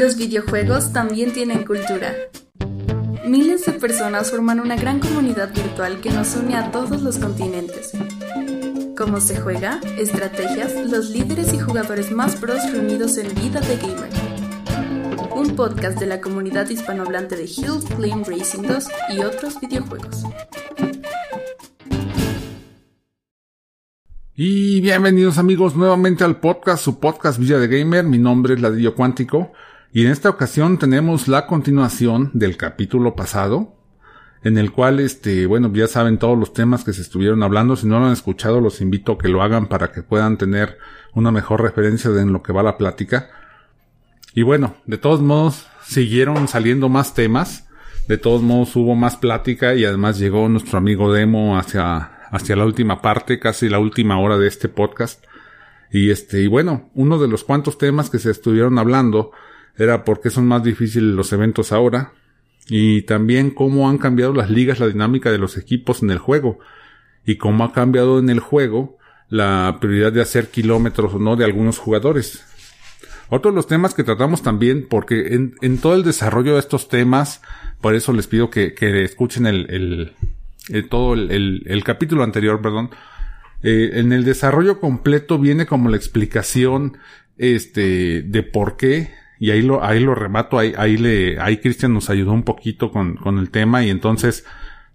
Los videojuegos también tienen cultura. Miles de personas forman una gran comunidad virtual que nos une a todos los continentes. Cómo se juega, estrategias, los líderes y jugadores más pros reunidos en Vida de Gamer. Un podcast de la comunidad hispanohablante de Hill Climb Racing 2 y otros videojuegos. Y bienvenidos amigos nuevamente al podcast, su podcast Villa de Gamer. Mi nombre es Ladrillo Cuántico. Y en esta ocasión tenemos la continuación del capítulo pasado, en el cual, este, bueno, ya saben todos los temas que se estuvieron hablando. Si no lo han escuchado, los invito a que lo hagan para que puedan tener una mejor referencia de en lo que va la plática. Y bueno, de todos modos, siguieron saliendo más temas. De todos modos, hubo más plática y además llegó nuestro amigo Demo hacia, hacia la última parte, casi la última hora de este podcast. Y este, y bueno, uno de los cuantos temas que se estuvieron hablando era por qué son más difíciles los eventos ahora y también cómo han cambiado las ligas, la dinámica de los equipos en el juego y cómo ha cambiado en el juego la prioridad de hacer kilómetros o no de algunos jugadores. Otro de los temas que tratamos también, porque en, todo el desarrollo de estos temas, por eso les pido que, escuchen el, todo el, el, capítulo anterior, perdón, eh, en el desarrollo completo viene como la explicación, este, de por qué y ahí lo, ahí lo remato, ahí, ahí le, ahí Cristian nos ayudó un poquito con, con el tema y entonces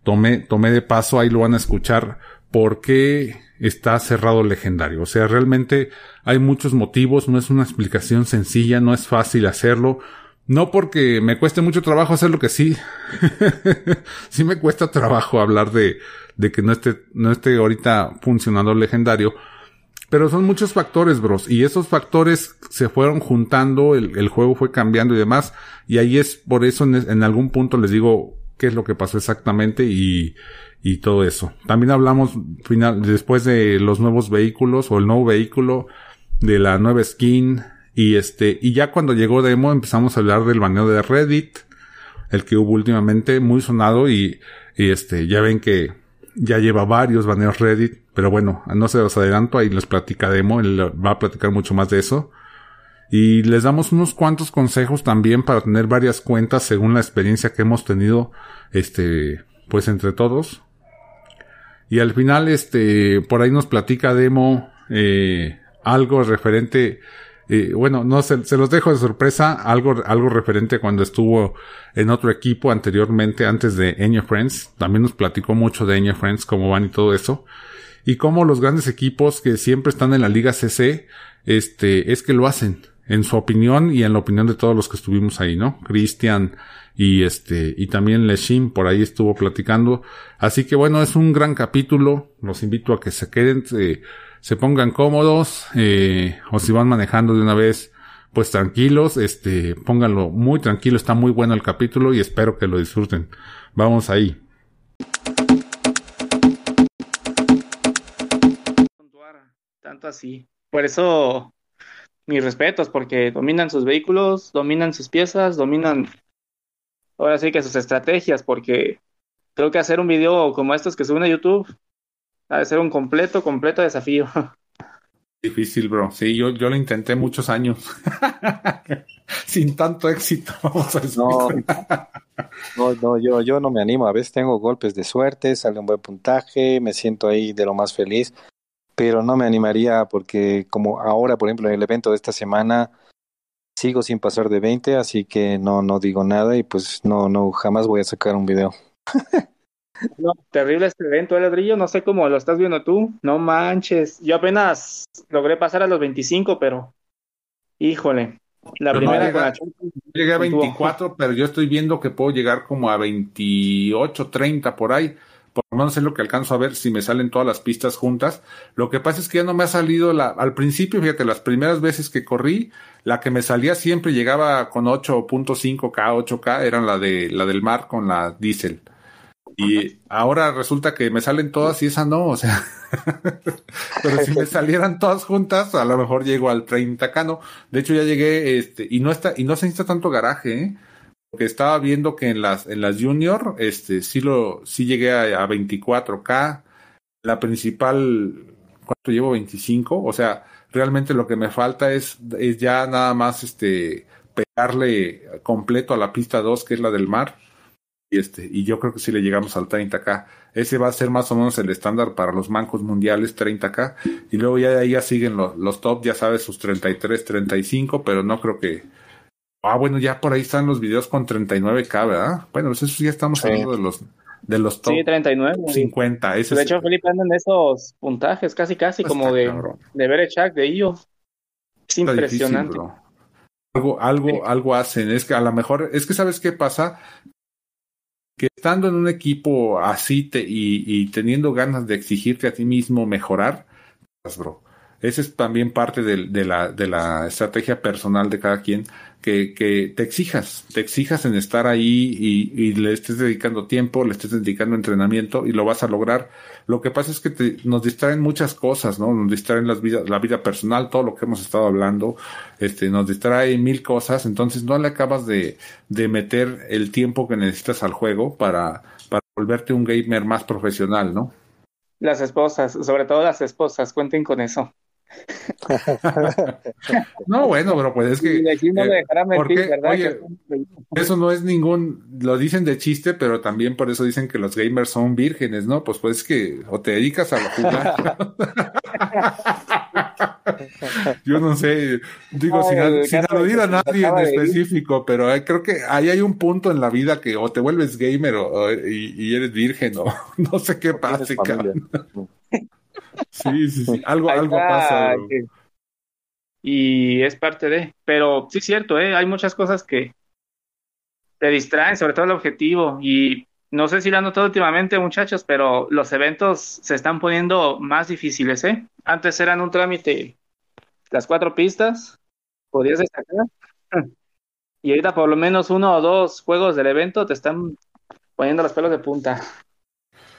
tomé, tomé de paso, ahí lo van a escuchar, por qué está cerrado el legendario. O sea, realmente hay muchos motivos, no es una explicación sencilla, no es fácil hacerlo. No porque me cueste mucho trabajo hacer lo que sí. sí me cuesta trabajo hablar de, de que no esté, no esté ahorita funcionando el legendario pero son muchos factores, bros. Y esos factores se fueron juntando, el, juego fue cambiando y demás. Y ahí es por eso en, en, algún punto les digo qué es lo que pasó exactamente y, y todo eso. También hablamos final, después de los nuevos vehículos o el nuevo vehículo, de la nueva skin. Y este, y ya cuando llegó demo empezamos a hablar del baneo de Reddit, el que hubo últimamente, muy sonado y, y este, ya ven que ya lleva varios baneos Reddit pero bueno, no se los adelanto, ahí les platicaremos, él va a platicar mucho más de eso. Y les damos unos cuantos consejos también para tener varias cuentas según la experiencia que hemos tenido, este, pues entre todos. Y al final, este, por ahí nos platica Demo, eh, algo referente eh, bueno, no se, se, los dejo de sorpresa, algo, algo referente cuando estuvo en otro equipo anteriormente, antes de Enya Friends. También nos platicó mucho de Enya Friends, cómo van y todo eso y cómo los grandes equipos que siempre están en la Liga CC, este, es que lo hacen, en su opinión y en la opinión de todos los que estuvimos ahí, ¿no? Cristian y este, y también Leshim por ahí estuvo platicando. Así que bueno, es un gran capítulo, los invito a que se queden, se, se pongan cómodos, eh, o si van manejando de una vez, pues tranquilos, este, pónganlo muy tranquilo, está muy bueno el capítulo y espero que lo disfruten. Vamos ahí. tanto así. Por eso, mis respetos, porque dominan sus vehículos, dominan sus piezas, dominan ahora sí que sus estrategias, porque creo que hacer un video como estos que suben a YouTube ha de ser un completo, completo desafío. Difícil, bro. Sí, yo, yo lo intenté muchos años. Sin tanto éxito, vamos a decir. No, no, yo, yo no me animo. A veces tengo golpes de suerte, sale un buen puntaje, me siento ahí de lo más feliz pero no me animaría porque como ahora, por ejemplo, en el evento de esta semana sigo sin pasar de 20, así que no no digo nada y pues no no jamás voy a sacar un video. No, terrible este evento, el ladrillo, no sé cómo lo estás viendo tú, no manches. Yo apenas logré pasar a los 25, pero híjole, la primera no, llegué, a 24, pero yo estoy viendo que puedo llegar como a 28, 30 por ahí por lo menos es lo que alcanzo a ver si me salen todas las pistas juntas. Lo que pasa es que ya no me ha salido la, al principio, fíjate, las primeras veces que corrí, la que me salía siempre llegaba con 8.5K, 8K, eran la de, la del mar con la diésel. Y ahora resulta que me salen todas y esa no, o sea. pero si me salieran todas juntas, a lo mejor llego al 30K, ¿no? De hecho ya llegué, este, y no está, y no se necesita tanto garaje, ¿eh? que estaba viendo que en las, en las junior, este, sí lo, sí llegué a, a 24K. La principal, ¿cuánto llevo? 25. O sea, realmente lo que me falta es, es ya nada más, este, pegarle completo a la pista 2, que es la del mar. Y, este, y yo creo que si le llegamos al 30K, ese va a ser más o menos el estándar para los bancos mundiales 30K. Y luego ya de ahí ya siguen los, los top, ya sabes, sus 33, 35, pero no creo que... Ah, bueno, ya por ahí están los videos con 39K, ¿verdad? Bueno, pues eso ya estamos Sí. hablando de los, de los top Sí, 39. 50. Ese De es- hecho, Felipe anda en esos puntajes, casi casi Está como de, cabrón. de Berechak, de IO. Es Está impresionante. Algo, algo, algo hacen. Es que a lo mejor, es que sabes qué pasa, que estando en un equipo así te, y, y teniendo ganas de exigirte a ti mismo mejorar, pues, bro. Esa es también parte de, la, estrategia personal de cada quien, que, te exijas, te exijas en estar ahí y, le estés dedicando tiempo, le estés dedicando entrenamiento y lo vas a lograr. Lo que pasa es que nos distraen muchas cosas, ¿no? Nos distraen las vidas, la vida personal, todo lo que hemos estado hablando, este, nos distrae mil cosas, entonces no le acabas de, de meter el tiempo que necesitas al juego para, para volverte un gamer más profesional, ¿no? Las esposas, sobre todo las esposas, cuenten con eso. No, bueno, pero pues es que Y aquí no eh, me dejará ¿por mentir, qué? ¿verdad? Oye, Eso no es ningún, lo dicen de chiste, pero también por eso dicen que los gamers son vírgenes, ¿no? Pues pues que o te dedicas a jugar. Yo no sé, digo, Ay, sin, sin aludir a nadie en específico, pero eh, creo que ahí hay un punto en la vida que o te vuelves gamer o, o- y, y eres virgen o no sé qué cabrón. Sí, sí, sí, algo, Ahí algo está, pasa, bro. Y es parte de, pero sí es cierto, ¿eh? Hay muchas cosas que te distraen, sobre todo el objetivo. Y no sé si lo han notado últimamente, muchachos, pero los eventos se están poniendo más difíciles, ¿eh? Antes eran un trámite, las cuatro pistas, podías destacar. Y ahorita por lo menos uno o dos juegos del evento te están poniendo los pelos de punta.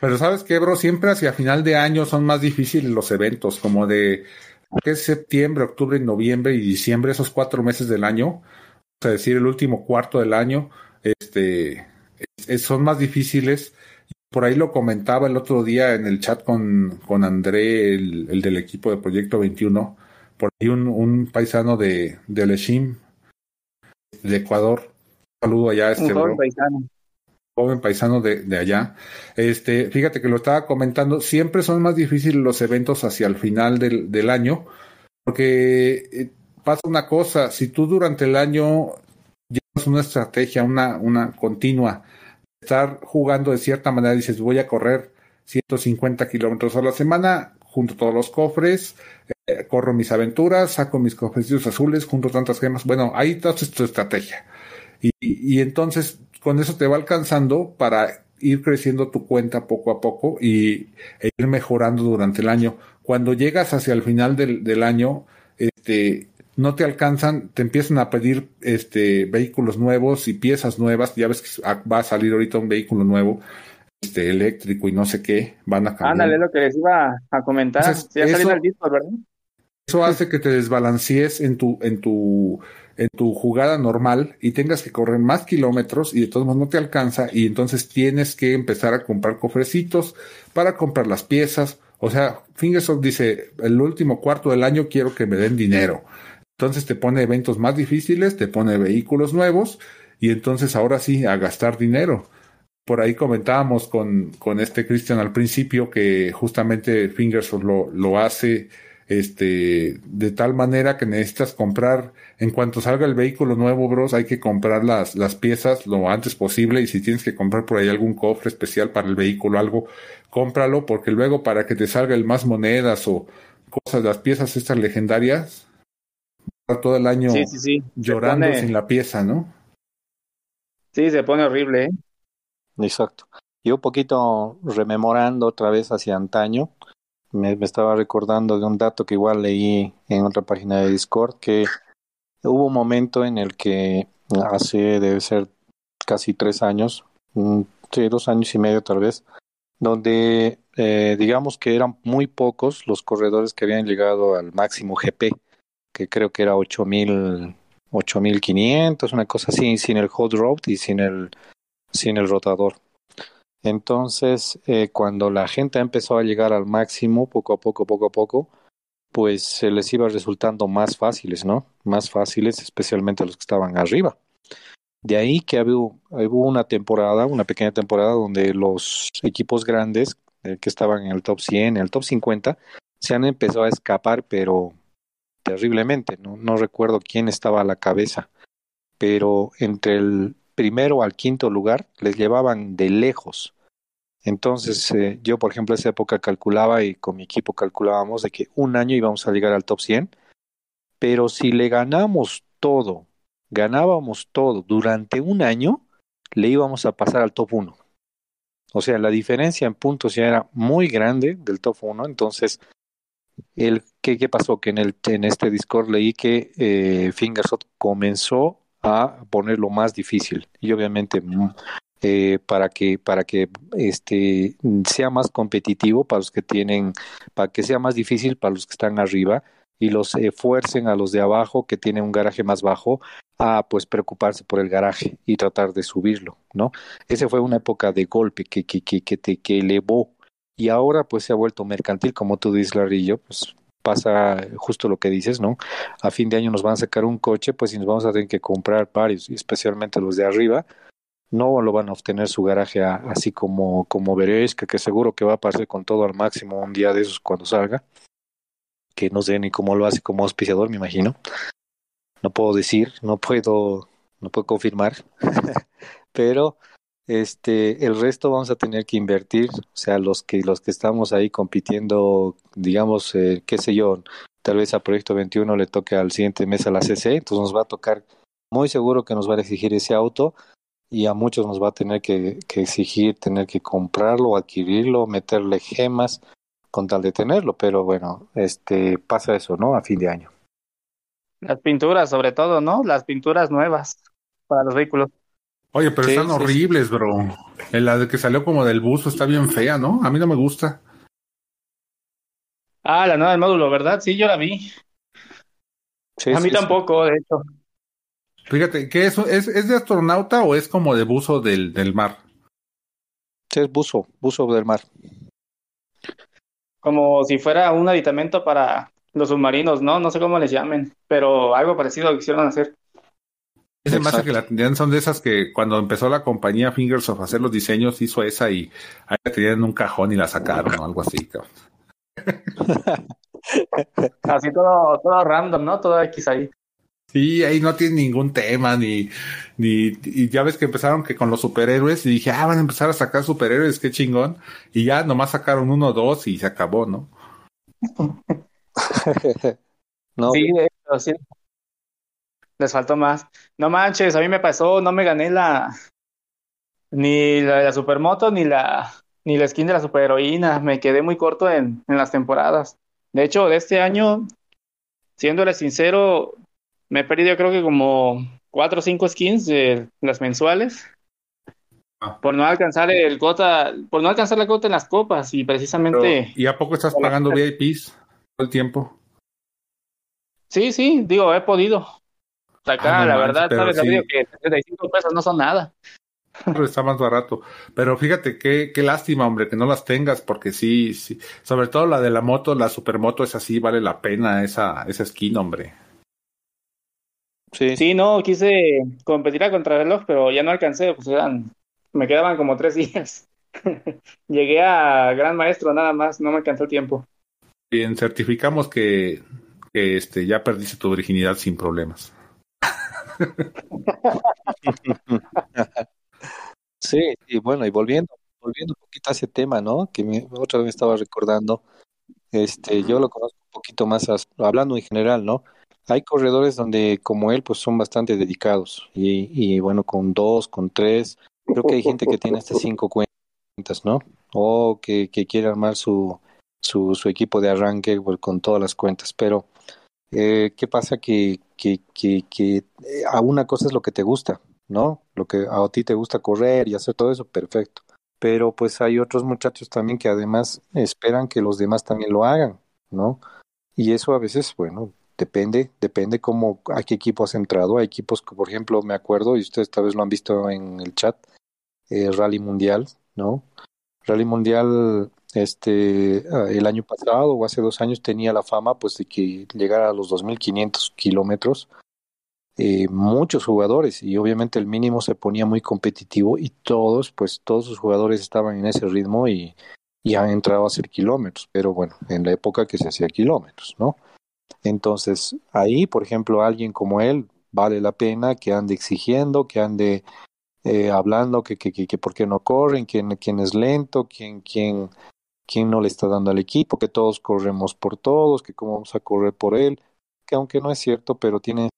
Pero sabes qué, bro, siempre hacia final de año son más difíciles los eventos, como de que es septiembre, octubre, noviembre y diciembre, esos cuatro meses del año, o sea, decir el último cuarto del año, este, es- es- son más difíciles. Por ahí lo comentaba el otro día en el chat con, con André, el, el del equipo de Proyecto 21, por ahí un, un paisano de, de Leshim, de Ecuador. Un saludo allá este Un bro paisano. Joven paisano de, de allá. Este, fíjate que lo estaba comentando, siempre son más difíciles los eventos hacia el final del, del año, porque eh, pasa una cosa, si tú durante el año llevas una estrategia, una, una continua, estar jugando de cierta manera, dices, voy a correr 150 kilómetros a la semana, junto todos los cofres, eh, corro mis aventuras, saco mis cofrecitos azules, junto tantas gemas, bueno, ahí está tu estrategia. Y, y entonces con eso te va alcanzando para ir creciendo tu cuenta poco a poco y e ir mejorando durante el año. Cuando llegas hacia el final del, del año, este, no te alcanzan, te empiezan a pedir este vehículos nuevos y piezas nuevas. Ya ves que va a salir ahorita un vehículo nuevo, este eléctrico y no sé qué, van a cambiar. Ándale, lo que les iba a comentar. Entonces, ya eso-. Eso hace que te desbalancees en tu, en tu, en tu jugada normal y tengas que correr más kilómetros y de todos modos no te alcanza y entonces tienes que empezar a comprar cofrecitos para comprar las piezas. O sea, Fingersoft dice, el último cuarto del año quiero que me den dinero. Entonces te pone eventos más difíciles, te pone vehículos nuevos y entonces ahora sí a gastar dinero. Por ahí comentábamos con, con este Christian al principio que justamente Fingersoft lo, lo hace este, de tal manera que necesitas comprar, en cuanto salga el vehículo nuevo, bros, hay que comprar las, las piezas lo antes posible y si tienes que comprar por ahí algún cofre especial para el vehículo, algo, cómpralo porque luego para que te salga el más monedas o cosas, las piezas estas legendarias, todo el año Sí, sí, sí. Se llorando pone- sin la pieza, ¿no? Sí, se pone horrible, ¿eh? Exacto. Yo un poquito rememorando otra vez hacia antaño, me, estaba recordando de un dato que igual leí en otra página de Discord, que hubo un momento en el que hace, debe ser casi tres años, mm, sí, dos años y medio tal vez, donde eh, digamos que eran muy pocos los corredores que habían llegado al máximo GP, que creo que era 8000, 8500, una cosa así, sin el hot road y sin el, sin el rotador. Entonces, eh, cuando la gente empezó a llegar al máximo, poco a poco, poco a poco, pues se les iba resultando más fáciles, ¿no? Más fáciles, especialmente a los que estaban arriba. De ahí que hubo, una temporada, una pequeña temporada donde los equipos grandes eh, que estaban en el top 100, en el top 50, se han empezado a escapar, pero terriblemente. No, no recuerdo quién estaba a la cabeza, pero entre el primero al quinto lugar les llevaban de lejos. Entonces, eh, yo, por ejemplo, en esa época calculaba y con mi equipo calculábamos de que un año íbamos a llegar al top 100, pero si le ganamos todo, ganábamos todo durante un año, le íbamos a pasar al top 1. O sea, la diferencia en puntos ya era muy grande del top 1, entonces el, ¿qué, ¿qué, pasó? Que en, el, en este Discord leí que eh, Fingershot comenzó a ponerlo más difícil y obviamente mm, eh, para que para que este sea más competitivo para los que tienen para que sea más difícil para los que están arriba y los fuercen a los de abajo que tienen un garaje más bajo a pues preocuparse por el garaje y tratar de subirlo, ¿no? Esa fue una época de golpe que que que que, que elevó y ahora pues se ha vuelto mercantil como tú dices Larillo, pues pasa justo lo que dices, ¿no? A fin de año nos van a sacar un coche, pues y nos vamos a tener que comprar varios, especialmente los de arriba, no lo van a obtener su garaje así como, como veréis, que, seguro que va a pasar con todo al máximo un día de esos cuando salga, que no sé ni cómo lo hace como auspiciador, me imagino. No puedo decir, no puedo, no puedo confirmar, pero este, el resto vamos a tener que invertir, o sea, los que, los que estamos ahí compitiendo, digamos, eh, qué sé yo, tal vez a Proyecto 21 le toque al siguiente mes a la CC, entonces nos va a tocar, muy seguro que nos va a exigir ese auto y a muchos nos va a tener que, que exigir tener que comprarlo, adquirirlo, meterle gemas con tal de tenerlo, pero bueno, este pasa eso, ¿no? A fin de año. Las pinturas, sobre todo, ¿no? Las pinturas nuevas para los vehículos. Oye, pero sí, están sí, horribles, sí. bro. La de que salió como del buzo está bien fea, ¿no? A mí no me gusta. Ah, la nueva del módulo, ¿verdad? Sí, yo la vi. a mí tampoco, de hecho. Fíjate, ¿qué es, es? ¿Es de astronauta o es como de buzo del, del mar? Sí, es buzo, buzo del mar. Como si fuera un aditamento para los submarinos, ¿no? No sé cómo les llamen, pero algo parecido lo quisieron hacer. Ese más que la tenían son de esas que cuando empezó la compañía Fingersoft a hacer los diseños hizo esa y ahí la tenían en un cajón y la sacaron o algo así, cabrón. Así todo, todo random, ¿no? Todo X ahí. Sí, ahí no tiene ningún tema, ni, ni, y ya ves que empezaron que con los superhéroes, y dije, ah, van a empezar a sacar superhéroes, qué chingón, y ya nomás sacaron uno o dos y se acabó, ¿no? no. Sí, de hecho, sí. Les faltó más. No manches, a mí me pasó, no me gané la, ni la, la supermoto, ni la, ni la skin de la superheroína, me quedé muy corto en, en las temporadas. De hecho, de este año, siéndole sincero, me he perdido creo que como cuatro o cinco skins de las mensuales ah. por no alcanzar el cota, por no alcanzar la cota en las copas y precisamente. Pero, ¿Y a poco estás pagando VIPs todo el tiempo? Sí, sí, digo, he podido. Acá, ah, no la manches, verdad, sabes, sí. que 35 pesos no son nada. Está más barato. Pero fíjate qué, qué lástima, hombre, que no las tengas, porque sí, sí. Sobre todo la de la moto, la supermoto, es así, vale la pena esa, esa skin, hombre. Sí. sí, no, quise competir a contrarreloj, pero ya no alcancé, pues eran, me quedaban como tres días. Llegué a Gran Maestro nada más, no me alcanzó el tiempo. Bien, certificamos que, que este, ya perdiste tu virginidad sin problemas. sí, y bueno, y volviendo, volviendo un poquito a ese tema, ¿no? Que me, otra vez estaba recordando, este, yo lo conozco un poquito más, a, hablando en general, ¿no? Hay corredores donde como él pues son bastante dedicados y, y, bueno con dos con tres creo que hay gente que tiene hasta cinco cuentas no o que, quiere armar su, su su equipo de arranque pues, con todas las cuentas. Pero eh, qué pasa que que, que que a una cosa es lo que te gusta no lo que a ti te gusta correr y hacer todo eso perfecto. Pero pues hay otros muchachos también que además esperan que los demás también lo hagan no y eso a veces bueno Depende, depende cómo, a qué equipo has entrado. Hay equipos que, por ejemplo, me acuerdo, y ustedes tal vez lo han visto en el chat, eh, Rally Mundial, ¿no? Rally Mundial Este, ah, el año pasado o hace dos años tenía la fama pues de que llegara a los 2.500 kilómetros eh, muchos jugadores y obviamente el mínimo se ponía muy competitivo y todos, pues todos sus jugadores estaban en ese ritmo y, y han entrado a hacer kilómetros, pero bueno, en la época que se hacía kilómetros, ¿no? Entonces, ahí, por ejemplo, alguien como él vale la pena que ande exigiendo, que ande eh, hablando que, que, que, que, por qué no corren, quién, quién es lento, quién, quién, quién no le está dando al equipo, que todos corremos por todos, que cómo vamos a correr por él, que aunque no es cierto, pero tiene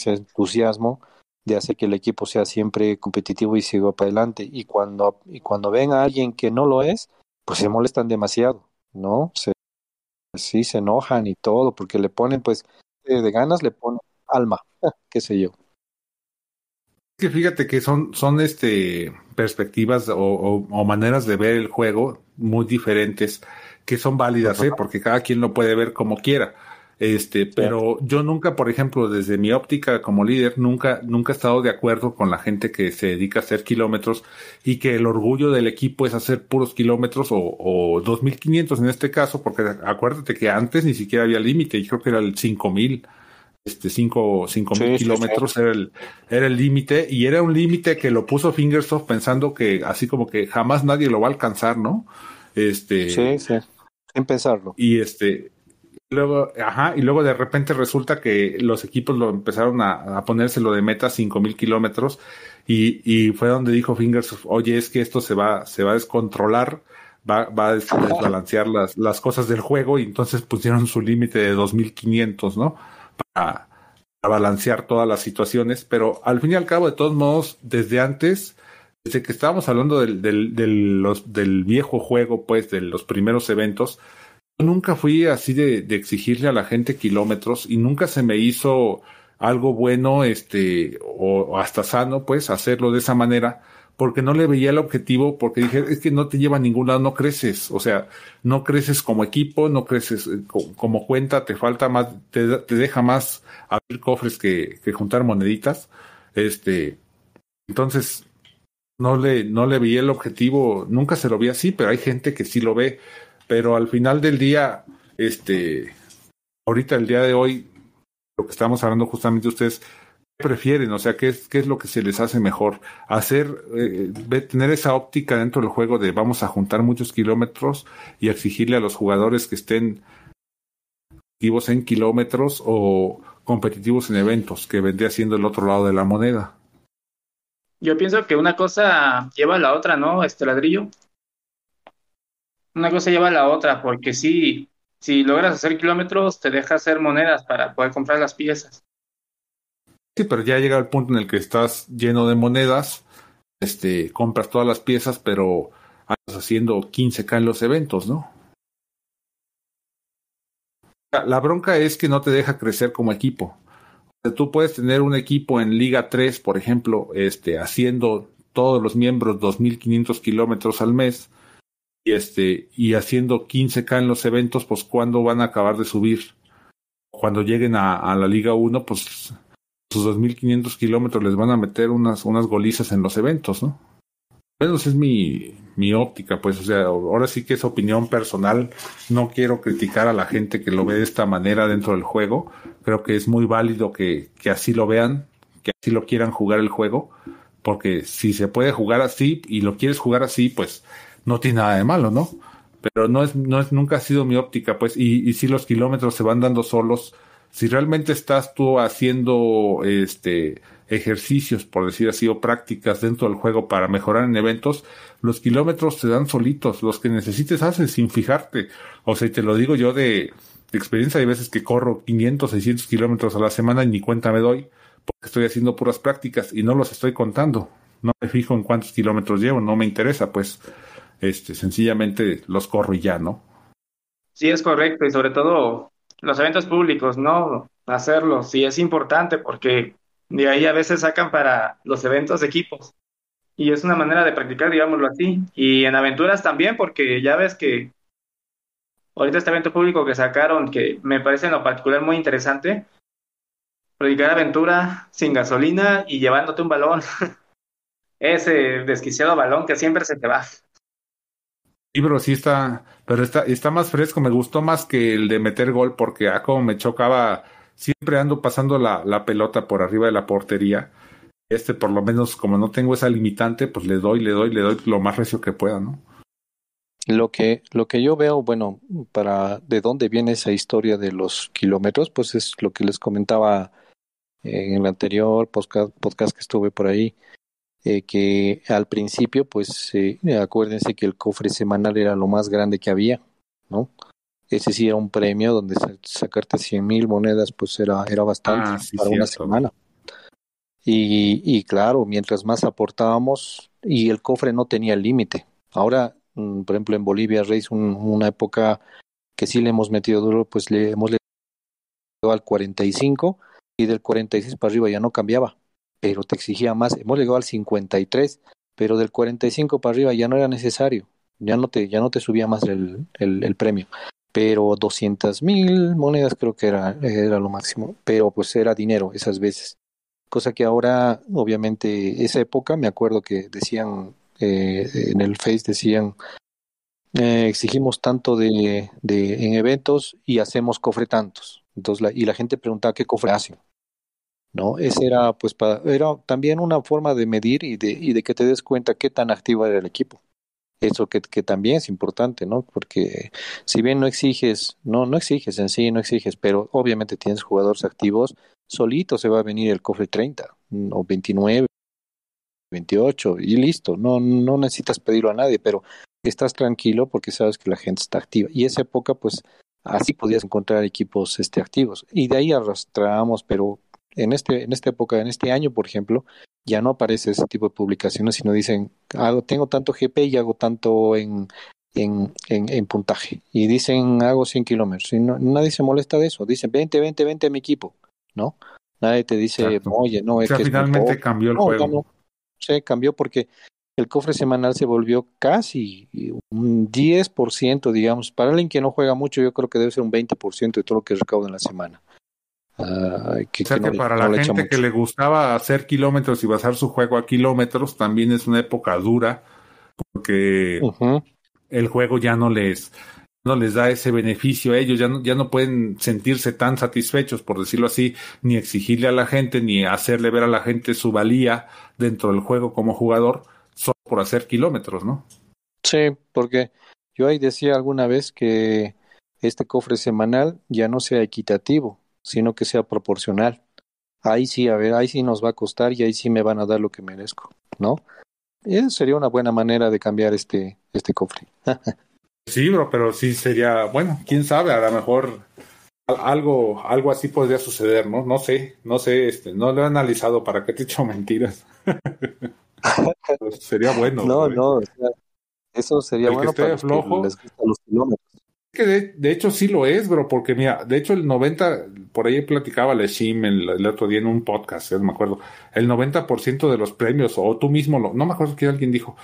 ese entusiasmo de hacer que el equipo sea siempre competitivo y siga para adelante. Y cuando, y cuando ven a alguien que no lo es, pues se molestan demasiado, ¿no? Se, sí, se enojan y todo, porque le ponen, pues, de ganas le ponen alma, qué sé yo. Que fíjate que son, son este perspectivas o, o, o, maneras de ver el juego muy diferentes que son válidas, ¿eh? porque cada quien lo puede ver como quiera. Este, pero yo nunca, por ejemplo, desde mi óptica como líder, nunca, nunca he estado de acuerdo con la gente que se dedica a hacer kilómetros y que el orgullo del equipo es hacer puros kilómetros o, o 2500 en este caso, porque acuérdate que antes ni siquiera había límite, yo creo que era el 5000 este cinco, cinco sí, mil kilómetros sí. era el era el límite y era un límite que lo puso Fingersoft pensando que así como que jamás nadie lo va a alcanzar, ¿no? Este sí, sí, sin pensarlo. Y este luego, ajá, y luego de repente resulta que los equipos lo empezaron a, a ponérselo de meta cinco mil kilómetros y, y fue donde dijo Fingersoft, oye, es que esto se va, se va a descontrolar, va, va a desbalancear las, las cosas del juego y entonces pusieron su límite de 2500, ¿no? Para, balancear todas las situaciones, pero al fin y al cabo, de todos modos, desde antes, desde que estábamos hablando del, del, del, viejo juego, pues, de los primeros eventos, nunca fui así de, exigirle a la gente kilómetros y nunca se me hizo algo bueno, este, o, hasta sano, pues, hacerlo de esa manera, porque no le veía el objetivo, porque dije, es que no te lleva a ningún lado, no creces, o sea, no creces como equipo, no creces como cuenta, te falta más, te, te deja más abrir cofres que, que, juntar moneditas, este, entonces, no le, no le veía el objetivo, nunca se lo vi así, pero hay gente que sí lo ve, pero al final del día, este, ahorita el día de hoy, lo que estamos hablando justamente ustedes, prefieren? O sea, ¿qué es, qué es lo que se les hace mejor? Hacer, eh, tener esa óptica dentro del juego de vamos a juntar muchos kilómetros y exigirle a los jugadores que estén activos en kilómetros o competitivos en eventos, que vendría siendo el otro lado de la moneda. Yo pienso que una cosa lleva a la otra, ¿no? Este ladrillo. Una cosa lleva a la otra, porque si, si logras hacer kilómetros, te deja hacer monedas para poder comprar las piezas Sí, pero ya llega el punto en el que estás lleno de monedas, este, compras todas las piezas, pero andas haciendo 15k en los eventos, ¿no? La bronca es que no te deja crecer como equipo. O sea, tú puedes tener un equipo en Liga 3, por ejemplo, este, haciendo todos los miembros 2.500 kilómetros al mes y, este, y haciendo 15k en los eventos, pues ¿cuándo van a acabar de subir? Cuando lleguen a, la Liga 1, pues sus 2.500 kilómetros les van a meter unas, unas golizas en los eventos, ¿no? Bueno, esa es mi, mi óptica, pues, o sea, ahora sí que es opinión personal. No quiero criticar a la gente que lo ve de esta manera dentro del juego. Creo que es muy válido que, que así lo vean, que así lo quieran jugar el juego, porque si se puede jugar así y lo quieres jugar así, pues no tiene nada de malo, ¿no? Pero no es, no es, nunca ha sido mi óptica, pues, y, y si los kilómetros se van dando solos, si realmente estás tú haciendo este ejercicios, por decir así, o prácticas dentro del juego para mejorar en eventos, los kilómetros te dan solitos, los que necesites haces sin fijarte. O sea, te lo digo yo de, de experiencia, hay veces que corro 500, 600 kilómetros a la semana y ni cuenta me doy, porque estoy haciendo puras prácticas y no los estoy contando. No me fijo en cuántos kilómetros llevo, no me interesa, pues, este, sencillamente los corro y ya, ¿no? Sí, es correcto, y sobre todo los eventos públicos, ¿no? Hacerlos, sí es importante porque de ahí a veces sacan para los eventos de equipos. Y es una manera de practicar, digámoslo así. Y en aventuras también, porque ya ves que ahorita este evento público que sacaron, que me parece en lo particular muy interesante, practicar aventura sin gasolina y llevándote un balón. Ese desquiciado balón que siempre se te va. Sí, pero sí está, pero está, está más fresco, me gustó más que el de meter gol porque ah, como me chocaba, siempre ando pasando la, la pelota por arriba de la portería. Este, por lo menos, como no tengo esa limitante, pues le doy, le doy, le doy lo más recio que pueda, ¿no? Lo que, lo que yo veo, bueno, para de dónde viene esa historia de los kilómetros, pues es lo que les comentaba en el anterior podcast que estuve por ahí, eh, que al principio, pues eh, acuérdense que el cofre semanal era lo más grande que había, ¿no? Ese sí era un premio donde sacarte 100 mil monedas, pues era, era bastante Ah, sí, para una semana. Y, y claro, mientras más aportábamos, y el cofre no tenía límite. Ahora, mm, por ejemplo, en Bolivia, Reis, un- una época que sí le hemos metido duro, pues le hemos llegado al 45 y del 46 para arriba ya no cambiaba, pero te exigía más. Hemos llegado al 53, pero del 45 para arriba ya no era necesario, ya no te, ya no te subía más el, el, premio. Pero 200 mil monedas creo que era, era lo máximo, pero pues era dinero esas veces. Cosa que ahora, obviamente, esa época, me acuerdo que decían eh, en el Face, decían, eh, exigimos tanto de, de en eventos y hacemos cofre tantos. Entonces, y la gente preguntaba qué cofre hacen. ¿No? Esa era, pues, para, era también una forma de medir y de, y de que te des cuenta qué tan activo era el equipo. Eso que, que también es importante, ¿no? Porque si bien no exiges, no, no exiges en sí, no exiges, pero obviamente tienes jugadores activos, solito se va a venir el cofre 30 o 29, 28 y listo. No, no necesitas pedirlo a nadie, pero estás tranquilo porque sabes que la gente está activa. Y esa época, pues, así podías encontrar equipos este, activos. Y de ahí arrastramos, pero en, este, en esta época, en este año, por ejemplo, ya no aparece ese tipo de publicaciones, sino dicen, hago, tengo tanto GP y hago tanto en, en, en, en puntaje. Y dicen, hago 100 kilómetros. Y no, nadie se molesta de eso. Dicen, 20, 20, 20 a mi equipo, ¿no? Nadie te dice, Exacto. oye, no, O es sea, que es muy finalmente poco. cambió el No, juego. no. Se cambió porque el cofre semanal se volvió casi un 10%, digamos. Para alguien que no juega mucho, yo creo que debe ser un 20% de todo lo que recauda en la semana. Que, O sea que para no la gente que le gustaba hacer kilómetros y basar su juego a kilómetros, también es una época dura, porque el juego ya no les, no les da ese beneficio a ellos, ya no, ya no pueden sentirse tan satisfechos, por decirlo así, ni exigirle a la gente, ni hacerle ver a la gente su valía dentro del juego como jugador, solo por hacer kilómetros, ¿no? Sí, porque yo ahí decía alguna vez que este cofre semanal ya no sea equitativo, sino que sea proporcional. Ahí sí, a ver, ahí sí nos va a costar y ahí sí me van a dar lo que merezco, ¿no? Y esa sería una buena manera de cambiar este, este cofre. Sí, bro, pero sí sería, bueno, quién sabe, a lo mejor al- algo, algo así podría suceder, ¿no? No sé, no sé, este, no lo he analizado para que te echo mentiras. Pero sería bueno. No, bro, ¿eh? no, o sea, eso sería El que bueno esté para los que flojo. les gustan los kilómetros. que de, de hecho sí lo es, bro, porque mira, de hecho el 90, por ahí platicaba Leshim el, el otro día en un podcast, no me acuerdo, el 90% de los premios, o tú mismo, lo, no me acuerdo que alguien dijo,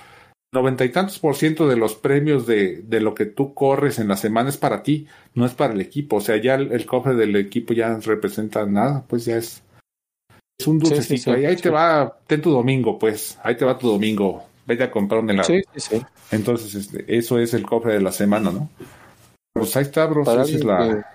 noventa y tantos por ciento de los premios de, de lo que tú corres en la semana es para ti, no es para el equipo, o sea, ya el, el cofre del equipo ya representa nada, pues ya es, es un Sí, sí, dulcecito, sí, ahí, te va, ten tu domingo, pues, ahí te va tu domingo, vete a comprar un helado. Sí, sí, sí. Entonces, este, eso es el cofre de la semana, ¿no? Pues ahí está, bro. Esa es la...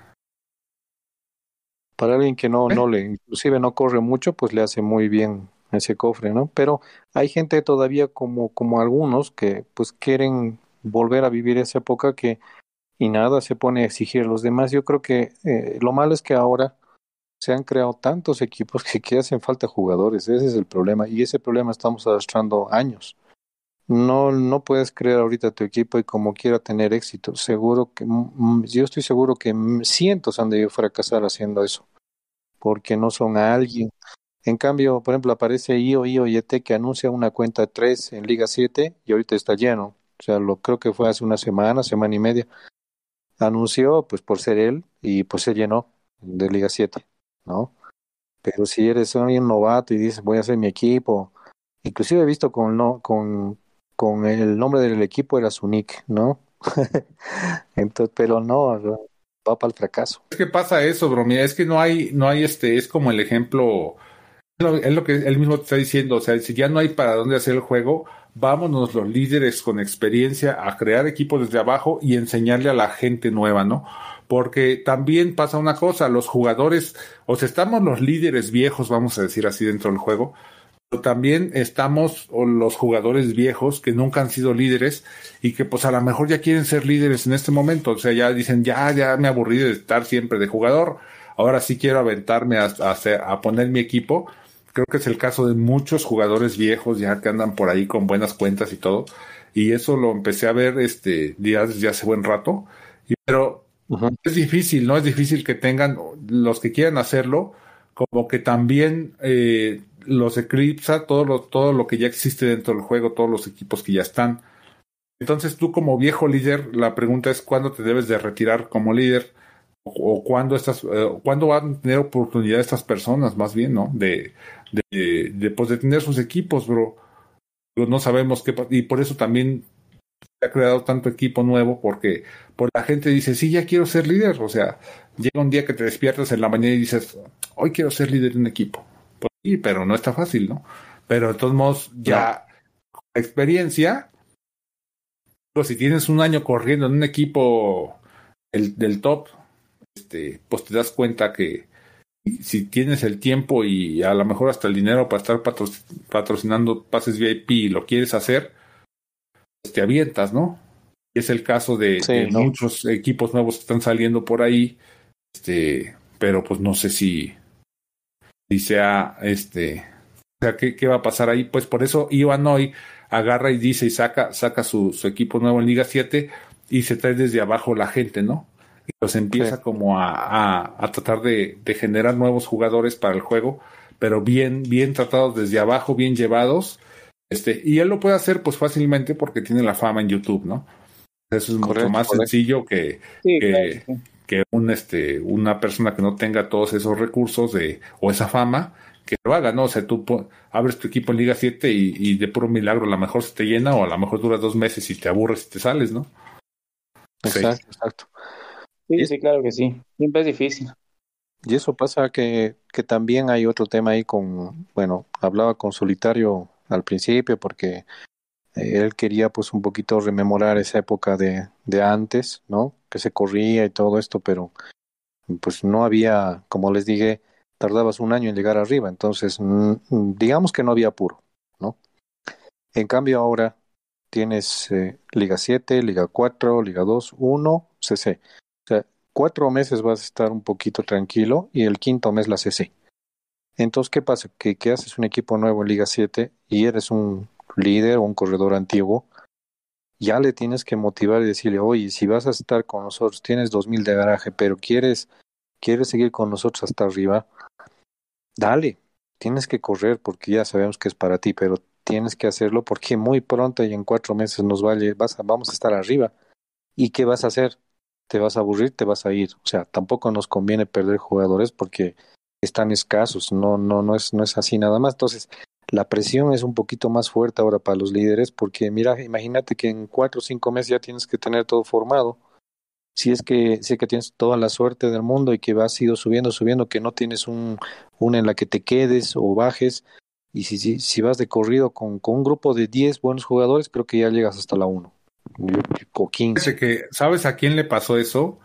para alguien que no, ¿Eh? no le, inclusive no corre mucho, pues le hace muy bien ese cofre, ¿no? Pero hay gente todavía como, como algunos que pues quieren volver a vivir esa época que y nada se pone a exigir a los demás. Yo creo que eh, lo malo es que ahora se han creado tantos equipos que, que hacen falta jugadores. Ese es el problema. Y ese problema estamos arrastrando años. No, no puedes crear ahorita tu equipo y como quiera tener éxito. Seguro que, yo estoy seguro que cientos han de fracasar haciendo eso. Porque no son a alguien. En cambio, por ejemplo, aparece IO y ET que anuncia una cuenta 3 en Liga 7 y ahorita está lleno. O sea, lo creo que fue hace una semana, semana y media. Anunció, pues por ser él, y pues se llenó de Liga 7, ¿no? Pero si eres un novato y dices, voy a hacer mi equipo, inclusive he visto con, no, con, con el nombre del equipo era su nick, ¿no? Entonces, pero no, va para el fracaso. Es que pasa eso, bro. Mira, es que no hay, no hay este, es como el ejemplo es lo que él mismo te está diciendo, o sea, si ya no hay para dónde hacer el juego, vámonos los líderes con experiencia a crear equipos desde abajo y enseñarle a la gente nueva, ¿no? Porque también pasa una cosa, los jugadores, o sea, estamos los líderes viejos, vamos a decir así dentro del juego, pero también estamos los jugadores viejos que nunca han sido líderes y que pues a lo mejor ya quieren ser líderes en este momento, o sea, ya dicen, ya, ya me aburrí de estar siempre de jugador, ahora sí quiero aventarme a, a, a poner mi equipo creo que es el caso de muchos jugadores viejos ya que andan por ahí con buenas cuentas y todo. Y eso lo empecé a ver este ya desde hace buen rato. Y, pero es difícil, ¿no? Es difícil que tengan los que quieran hacerlo, como que también eh, los eclipsa todo lo, todo lo que ya existe dentro del juego, todos los equipos que ya están. Entonces tú como viejo líder, la pregunta es cuándo te debes de retirar como líder o, cuándo estas, eh, cuándo van a tener oportunidad estas personas, más bien, ¿no? De, de, de, pues de tener sus equipos, bro. No sabemos qué y por eso también se ha creado tanto equipo nuevo porque por la gente dice, sí, ya quiero ser líder. O sea, llega un día que te despiertas en la mañana y dices, hoy quiero ser líder de un equipo. Sí, pero no está fácil, ¿no? Pero de todos modos, ya experiencia, pues si tienes un año corriendo en un equipo el, del top, este, pues te das cuenta que si tienes el tiempo y a lo mejor hasta el dinero para estar patrocinando pases VIP y lo quieres hacer, pues te avientas, ¿no? Es el caso de, muchos equipos nuevos que están saliendo por ahí, este, pero pues no sé si, si sea, este, o sea, ¿qué, ¿qué, va a pasar ahí? Pues por eso Ivan hoy agarra y dice y saca, saca su, su equipo nuevo en Liga 7 y se trae desde abajo la gente, ¿no? pues empieza como a, a, tratar de, de, generar nuevos jugadores para el juego, pero bien, bien tratados desde abajo, bien llevados. Este, y él lo puede hacer pues fácilmente porque tiene la fama en YouTube, ¿no? Eso es mucho más sencillo que, que, que, un, este, una persona que no tenga todos esos recursos de, o esa fama, que lo haga, ¿no? O sea, tú abres tu equipo en Liga 7 y, y de puro milagro a lo mejor se te llena o a lo mejor dura dos meses y te aburres y te sales, ¿no? Exacto, exacto. Sí, sí, claro que sí. Siempre es difícil. Y eso pasa que, que también hay otro tema ahí con, bueno, hablaba con Solitario al principio porque él quería pues un poquito rememorar esa época de, de antes, ¿no? Que se corría y todo esto, pero pues no había, como les dije, tardabas un año en llegar arriba, entonces digamos que no había apuro, ¿no? En cambio ahora tienes eh, Liga 7, Liga 4, Liga 2, 1, CC cuatro meses vas a estar un poquito tranquilo y el quinto mes la CC. Entonces, ¿qué pasa? Que, que haces un equipo nuevo en Liga 7 y eres un líder o un corredor antiguo, ya le tienes que motivar y decirle, oye, si vas a estar con nosotros, tienes dos mil de garaje, pero quieres, quieres seguir con nosotros hasta arriba, dale, tienes que correr porque ya sabemos que es para ti, pero tienes que hacerlo porque muy pronto y en cuatro meses nos vale, vas a, vamos a estar arriba. ¿Y qué vas a hacer? te vas a aburrir, te vas a ir. O sea, tampoco nos conviene perder jugadores porque están escasos, no, no, no es, no es así nada más. Entonces, la presión es un poquito más fuerte ahora para los líderes porque mira, imagínate que en cuatro o cinco meses ya tienes que tener todo formado. Si es que, si es que tienes toda la suerte del mundo y que vas ido subiendo, subiendo, que no tienes un, una en la que te quedes o bajes, y si, si, vas de corrido con, con un grupo de 10 buenos jugadores, creo que ya llegas hasta la 1 que, ¿Sabes a quién le pasó eso?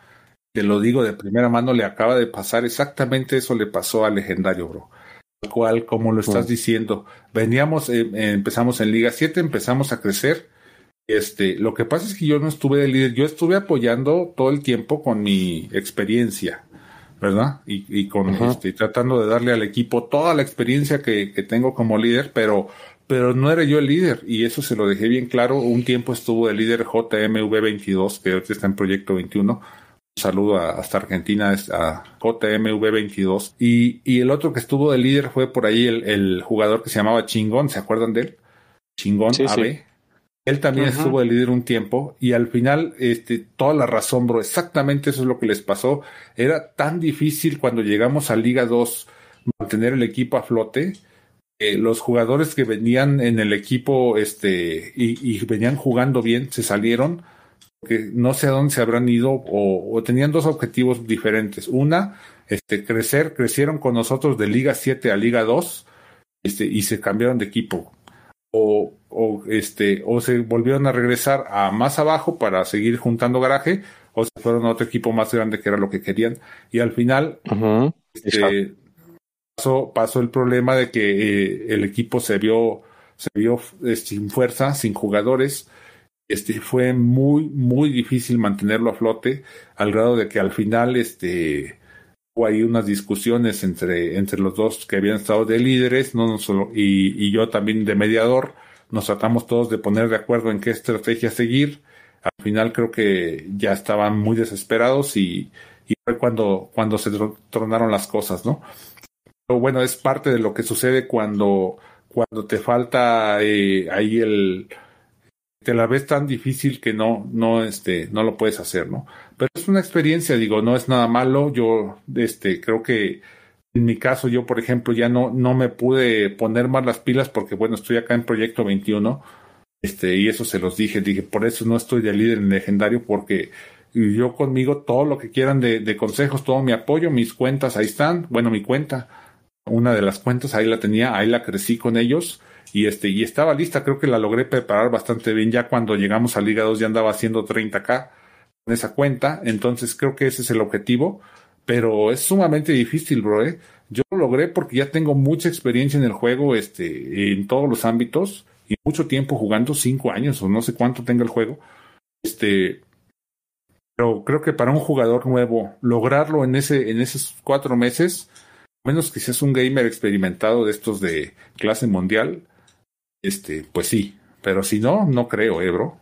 Te lo digo de primera mano, le acaba de pasar exactamente eso le pasó al legendario, bro. Cual, como lo estás mm. diciendo. Veníamos, eh, empezamos en Liga 7, empezamos a crecer. Este, lo que pasa es que yo no estuve de líder, yo estuve apoyando todo el tiempo con mi experiencia, ¿verdad? Y, y con este, tratando de darle al equipo toda la experiencia que, que tengo como líder, pero pero no era yo el líder y eso se lo dejé bien claro. Un tiempo estuvo el líder JMV22, que ahorita está en Proyecto 21. Saludo hasta Argentina, a JMV22. Y, y el otro que estuvo de líder fue por ahí el, el jugador que se llamaba Chingón, ¿se acuerdan de él? Chingón AB. Él también estuvo de líder un tiempo y al final, este, toda la razón, bro, exactamente eso es lo que les pasó. Era tan difícil cuando llegamos a Liga 2 mantener el equipo a flote eh, los jugadores que venían en el equipo este y, venían jugando bien se salieron que no sé a dónde se habrán ido o, tenían dos objetivos diferentes una este crecer crecieron con nosotros de Liga 7 a Liga 2 este, y se cambiaron de equipo. O, o, este, o se volvieron a regresar a más abajo para seguir juntando garaje, o se fueron a otro equipo más grande que era lo que querían. Y al final, este, pasó, pasó el problema de que eh, el equipo se vio, se vio eh, sin fuerza, sin jugadores. Este, fue muy, muy difícil mantenerlo a flote, al grado de que al final, este, hubo ahí unas discusiones entre, entre los dos que habían estado de líderes, no, solo, y, y yo también de mediador. Nos tratamos todos de poner de acuerdo en qué estrategia seguir. Al final creo que ya estaban muy desesperados y, y fue cuando, cuando se tronaron las cosas, ¿no? Pero bueno, es parte de lo que sucede cuando, cuando te falta eh, ahí el, te la ves tan difícil que no, no, este, no lo puedes hacer, ¿no? Pero es una experiencia, digo, no es nada malo. Yo, este, creo que en mi caso, yo, por ejemplo, ya no, no me pude poner más las pilas porque, bueno, estoy acá en Proyecto 21, este, y eso se los dije, dije, por eso no estoy de líder en legendario porque yo conmigo todo lo que quieran de, de consejos, todo mi apoyo, mis cuentas, ahí están, bueno, mi cuenta, una de las cuentas, ahí la tenía, ahí la crecí con ellos y este y estaba lista, creo que la logré preparar bastante bien ya cuando llegamos a Liga 2 ya andaba haciendo 30k con esa cuenta, entonces creo que ese es el objetivo, pero es sumamente difícil, bro, ¿eh? Yo lo logré porque ya tengo mucha experiencia en el juego, este, en todos los ámbitos y mucho tiempo jugando, cinco años o no sé cuánto tenga el juego, este, pero creo que para un jugador nuevo lograrlo en ese en esos cuatro meses menos que seas un gamer experimentado de estos de clase mundial, este, pues sí, pero si no, no creo, eh, bro.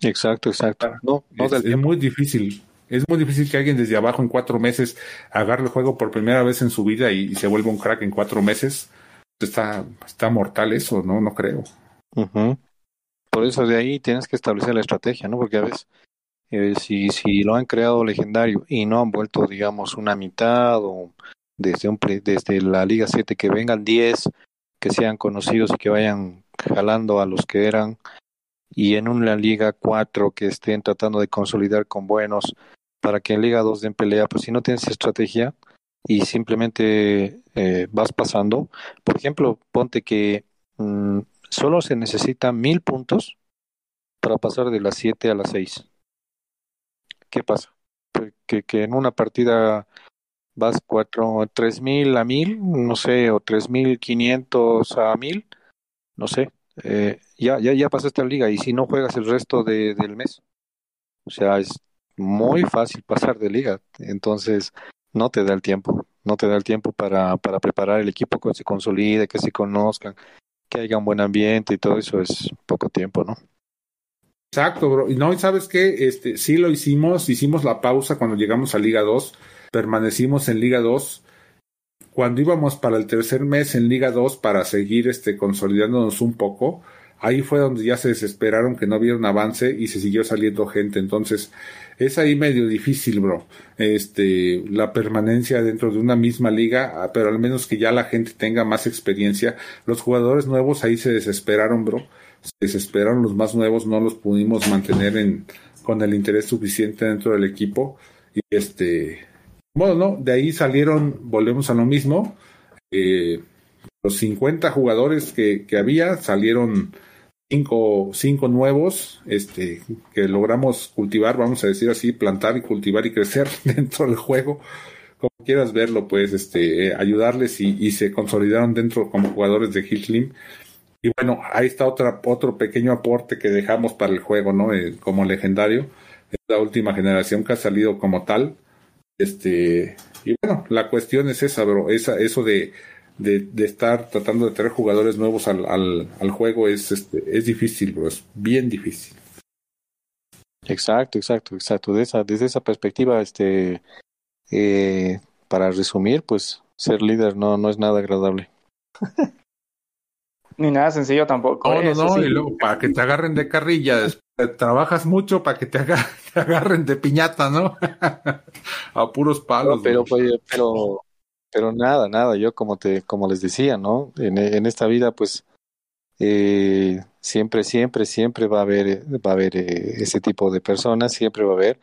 Exacto, exacto. No, no es, es, muy difícil. Es muy difícil que alguien desde abajo en cuatro meses agarre el juego por primera vez en su vida y, y se vuelva un crack en cuatro meses. Está, está mortal eso, ¿no? No creo. Uh -huh. Por eso de ahí tienes que establecer la estrategia, ¿no? Porque a veces eh, si, si lo han creado legendario y no han vuelto, digamos, una mitad o desde, un, desde la Liga 7 que vengan 10 que sean conocidos y que vayan jalando a los que eran y en una Liga 4 que estén tratando de consolidar con buenos para que en Liga 2 den pelea, pues si no tienes estrategia y simplemente eh, vas pasando, por ejemplo, ponte que mmm, solo se necesitan mil puntos para pasar de las 7 a las 6. ¿Qué pasa? Que, que en una partida vas cuatro, tres mil a mil, no sé, o tres mil quinientos a mil, no sé, eh, ya, ya, ya pasaste la liga y si no juegas el resto de, del mes, o sea, es muy fácil pasar de liga, entonces no te da el tiempo, no te da el tiempo para, para preparar el equipo que se consolide, que se conozcan, que haya un buen ambiente y todo eso es poco tiempo, ¿no? Exacto, bro. Y no, ¿sabes qué? Este, sí lo hicimos, hicimos la pausa cuando llegamos a Liga 2 permanecimos en Liga 2. Cuando íbamos para el tercer mes en Liga 2 para seguir este, consolidándonos un poco, ahí fue donde ya se desesperaron que no un avance y se siguió saliendo gente. Entonces, es ahí medio difícil, bro. Este, la permanencia dentro de una misma liga, pero al menos que ya la gente tenga más experiencia. Los jugadores nuevos ahí se desesperaron, bro. Se desesperaron los más nuevos, no los pudimos mantener en, con el interés suficiente dentro del equipo. Y este, bueno, no, de ahí salieron, volvemos a lo mismo, eh, los 50 jugadores que, que había, salieron cinco, cinco nuevos, este, que logramos cultivar, vamos a decir así, plantar y cultivar y crecer dentro del juego, como quieras verlo, pues, este, eh, ayudarles y, se consolidaron dentro como jugadores de Hitlim. Y bueno, ahí está otra, otro pequeño aporte que dejamos para el juego, ¿no? Eh, como legendario. Es la última generación que ha salido como tal. Este, y bueno, la cuestión es esa, bro, esa, eso de, de, de, estar tratando de traer jugadores nuevos al, al, al juego es, este, es difícil, bro, es bien difícil. Exacto, exacto, exacto. De esa, desde esa perspectiva, este, eh, para resumir, pues ser líder no, no es nada agradable. Ni nada sencillo tampoco. No, no, no, sí. y luego para que te agarren de carrilla, trabajas mucho para que te, agar agarren de piñata, ¿no? a puros palos. No, pero, pues, pero, pero nada, nada, yo como te, como les decía, ¿no? En, en esta vida, pues, eh, siempre, siempre, siempre va a haber, va a haber eh, ese tipo de personas, siempre va a haber.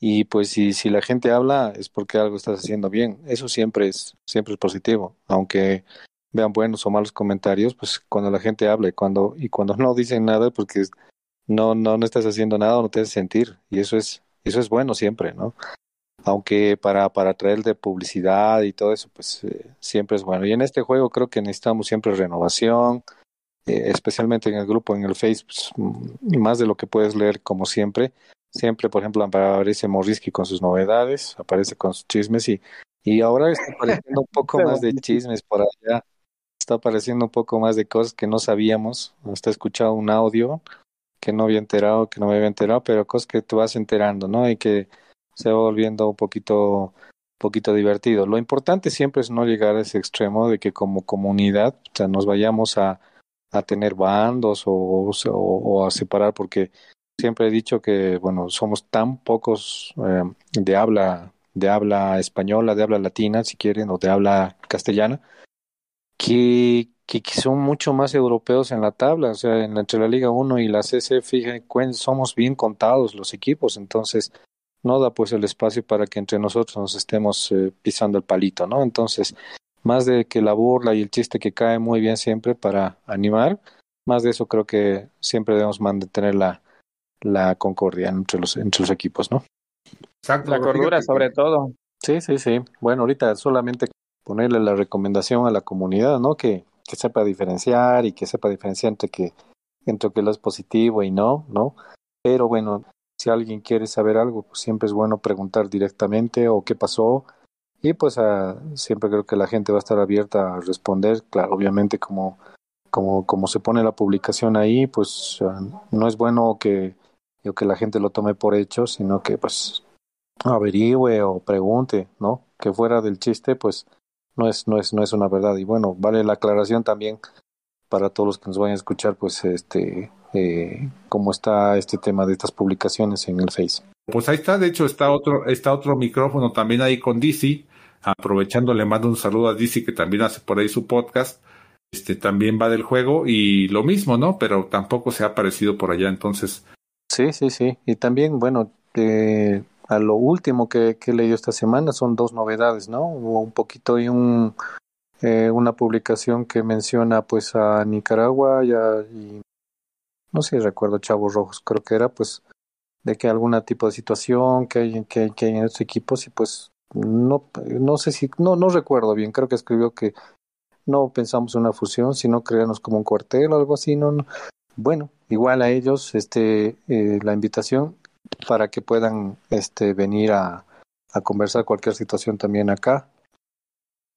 Y pues si, si la gente habla es porque algo estás haciendo bien. Eso siempre es, siempre es positivo. Aunque vean buenos o malos comentarios, pues cuando la gente habla y cuando, y cuando no dicen nada, porque no, no, no estás haciendo nada no te hace sentir. Y eso es, eso es bueno siempre, ¿no? Aunque para, para traer de publicidad y todo eso, pues eh, siempre es bueno. Y en este juego creo que necesitamos siempre renovación, eh, especialmente en el grupo, en el Facebook, pues, mm, más de lo que puedes leer como siempre. Siempre, por ejemplo, aparece Morrisky con sus novedades, aparece con sus chismes y, y ahora está apareciendo un poco más de chismes por allá está apareciendo un poco más de cosas que no sabíamos. Hasta he escuchado un audio que no había enterado, que no me había enterado, pero cosas que tú vas enterando, ¿no? Y que se va volviendo un poquito, poquito divertido. Lo importante siempre es no llegar a ese extremo de que como comunidad, nos vayamos a, a tener bandos o, o, a separar, porque siempre he dicho que, bueno, somos tan pocos eh, de habla, de habla española, de habla latina, si quieren, o de habla castellana, que, que, son mucho más europeos en la tabla, o sea, en, entre la Liga 1 y la CCF somos bien contados los equipos, entonces no da pues el espacio para que entre nosotros nos estemos eh, pisando el palito, ¿no? Entonces, más de que la burla y el chiste que cae muy bien siempre para animar, más de eso creo que siempre debemos mantener la, la concordia entre los, entre los equipos, ¿no? Exacto, la cordura sobre todo. Sí, sí, sí. Bueno, ahorita solamente ponerle la recomendación a la comunidad, ¿no? Que, que sepa diferenciar y que sepa diferenciar entre que entre que lo es positivo y no, ¿no? Pero bueno, si alguien quiere saber algo, pues siempre es bueno preguntar directamente o qué pasó y pues uh, siempre creo que la gente va a estar abierta a responder, claro, obviamente como como como se pone la publicación ahí, pues uh, no es bueno que que la gente lo tome por hecho, sino que pues averigüe o pregunte, ¿no? Que fuera del chiste, pues no es, no es, no es una verdad. Y bueno, vale la aclaración también para todos los que nos vayan a escuchar, pues, este, eh, cómo está este tema de estas publicaciones en el Face. Pues ahí está, de hecho está otro, está otro micrófono también ahí con DC. Aprovechando, le mando un saludo a DC que también hace por ahí su podcast. Este también va del juego y lo mismo, ¿no? Pero tampoco se ha aparecido por allá, entonces. Sí, sí, sí. Y también, bueno, eh, a lo último que, que, he leído esta semana son dos novedades, ¿no? Hubo un poquito y un, eh, una publicación que menciona pues a Nicaragua y, a, y no sé si recuerdo Chavos Rojos, creo que era pues de que alguna tipo de situación que hay, que, que hay en estos equipos y pues no, no sé si, no, no recuerdo bien, creo que escribió que no pensamos en una fusión, sino crearnos como un cuartel o algo así, no, no. Bueno, igual a ellos, este, eh, la invitación para que puedan este, venir a, conversar cualquier situación también acá,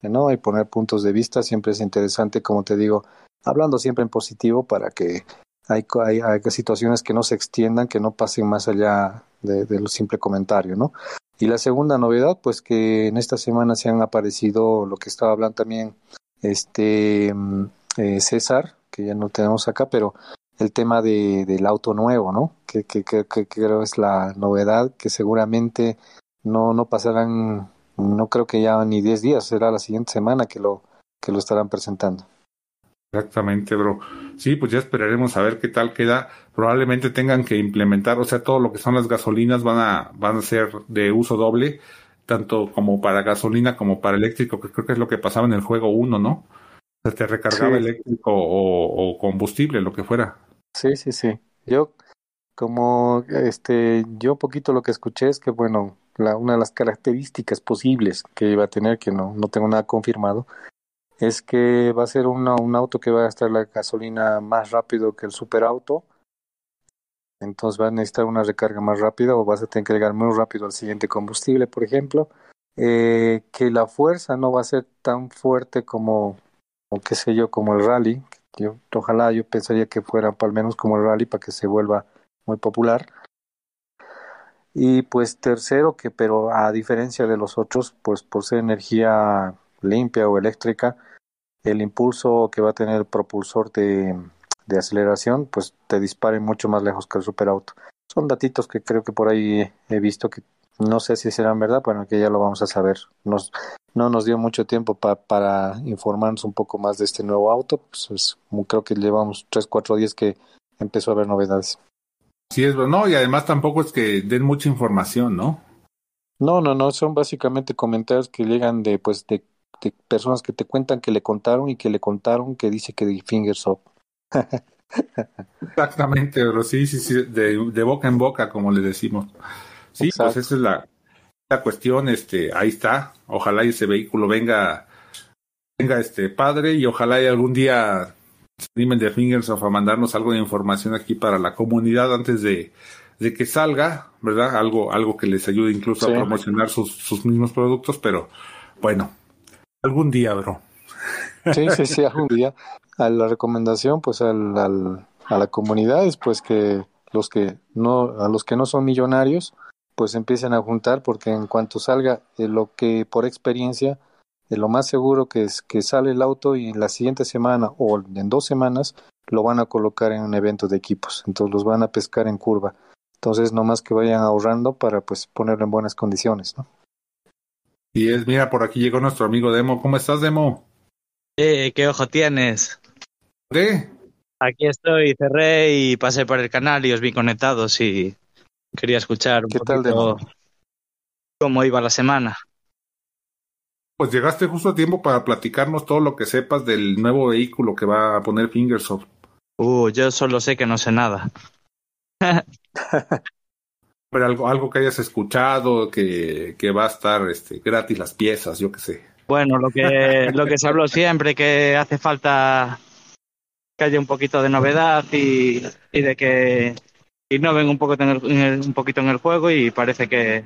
¿no? Y poner puntos de vista, siempre es interesante, como te digo, hablando siempre en positivo para que hay, hay, hay situaciones que no se extiendan, que no pasen más allá de, de, lo simple comentario, ¿no? Y la segunda novedad, pues que en esta semana se han aparecido lo que estaba hablando también este mm, eh, César, que ya no tenemos acá, pero el tema de, del auto nuevo, ¿no? Que, que, que, que, creo es la novedad, que seguramente no, no pasarán, no creo que ya ni 10 días, será la siguiente semana que lo, que lo estarán presentando. Exactamente, bro. Sí, pues ya esperaremos a ver qué tal queda. Probablemente tengan que implementar, o sea, todo lo que son las gasolinas van a, van a ser de uso doble, tanto como para gasolina como para eléctrico, que creo que es lo que pasaba en el juego 1, ¿no? O sea, te recargaba sí. eléctrico o, o combustible, lo que fuera. Sí, sí, sí. Yo, como este, yo poquito lo que escuché es que, bueno, la, una de las características posibles que iba a tener, que no, no tengo nada confirmado, es que va a ser una, un auto que va a gastar la gasolina más rápido que el superauto. Entonces va a necesitar una recarga más rápida o vas a tener que llegar muy rápido al siguiente combustible, por ejemplo. Eh, que la fuerza no va a ser tan fuerte como, o qué sé yo, como el rally, yo, ojalá yo pensaría que fuera al menos como el rally para que se vuelva muy popular. Y pues tercero, que pero a diferencia de los otros, pues por ser energía limpia o eléctrica, el impulso que va a tener el propulsor de, de aceleración, pues te dispare mucho más lejos que el superauto. Son datitos que creo que por ahí he visto que no sé si serán verdad, pero que ya lo vamos a saber. Nos, no nos dio mucho tiempo pa, para informarnos un poco más de este nuevo auto. Pues es, creo que llevamos tres, cuatro días que empezó a haber novedades. Sí, es no, y además tampoco es que den mucha información, ¿no? No, no, no, son básicamente comentarios que llegan de, pues, de de personas que te cuentan que le contaron y que le contaron que dice que de fingers up. Exactamente, pero sí, sí, sí, de, de, boca en boca, como le decimos. Sí, pues Exacto. pues esa es la, la, cuestión, este, ahí está. Ojalá ese vehículo venga, venga este padre y ojalá y algún día se animen de Fingers of a mandarnos algo de información aquí para la comunidad antes de, de que salga, ¿verdad? Algo, algo que les ayude incluso sí. a promocionar sus, sus mismos productos, pero bueno, algún día, bro. Sí, sí, sí, algún día. A la recomendación, pues al, al, a la comunidad es pues que los que no, a los que no son millonarios, pues empiecen a juntar, porque en cuanto salga eh, lo que por experiencia, eh, lo más seguro que es que sale el auto y la siguiente semana o en dos semanas lo van a colocar en un evento de equipos, entonces los van a pescar en curva. Entonces, no más que vayan ahorrando para pues ponerlo en buenas condiciones, ¿no? Y es, mira, por aquí llegó nuestro amigo Demo. ¿Cómo estás, Demo? Eh, ¿qué ojo tienes? ¿Qué? Aquí estoy, cerré y pasé por el canal y os vi conectados y quería escuchar un ¿Qué tal, Demo? cómo iba la semana. Pues llegaste justo a tiempo para platicarnos todo lo que sepas del nuevo vehículo que va a poner Fingersoft. Uh, yo solo sé que no sé nada. Pero algo, algo que hayas escuchado, que, que va a estar este, gratis las piezas, yo qué sé. Bueno, lo que, lo que se habló siempre, que hace falta que haya un poquito de novedad y, y de que innoven un, poco en el, en el, un poquito en el juego y parece que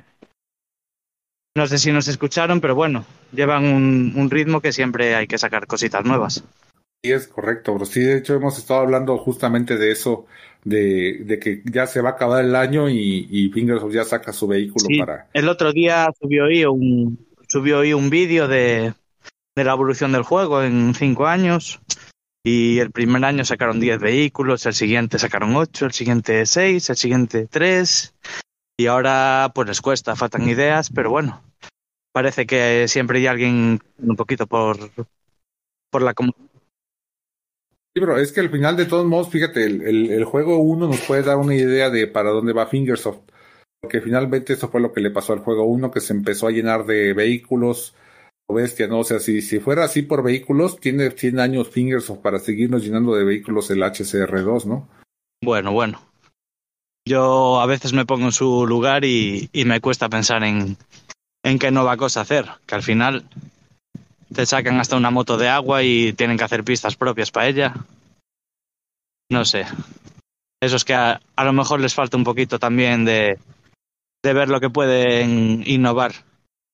no sé si nos escucharon, pero bueno, llevan un, un ritmo que siempre hay que sacar cositas nuevas. Sí, es correcto, bro. Sí, de hecho hemos estado hablando justamente de eso, de, de que ya se va a acabar el año y, y Fingersoft ya saca su vehículo Sí, para... el otro día subió ahí un, subió ahí un vídeo de, de la evolución del juego en cinco años y el primer año sacaron 10 vehículos, el siguiente sacaron 8, el siguiente 6, el siguiente 3 y ahora pues les cuesta, faltan ideas, pero bueno, parece que siempre hay alguien un poquito por, por la comunidad. Sí, bro, es que al final de todos modos, fíjate, el, el, el juego 1 nos puede dar una idea de para dónde va Fingersoft. Porque finalmente eso fue lo que le pasó al juego 1, que se empezó a llenar de vehículos, bestia, ¿no? O sea, si, si fuera así por vehículos, tiene 100 años Fingersoft para seguirnos llenando de vehículos el HCR2, ¿no? Bueno, bueno. Yo a veces me pongo en su lugar y, y me cuesta pensar en, en qué nueva cosa hacer, que al final te sacan hasta una moto de agua y tienen que hacer pistas propias para ella. No sé. Eso es que a, a, lo mejor les falta un poquito también de, de ver lo que pueden innovar.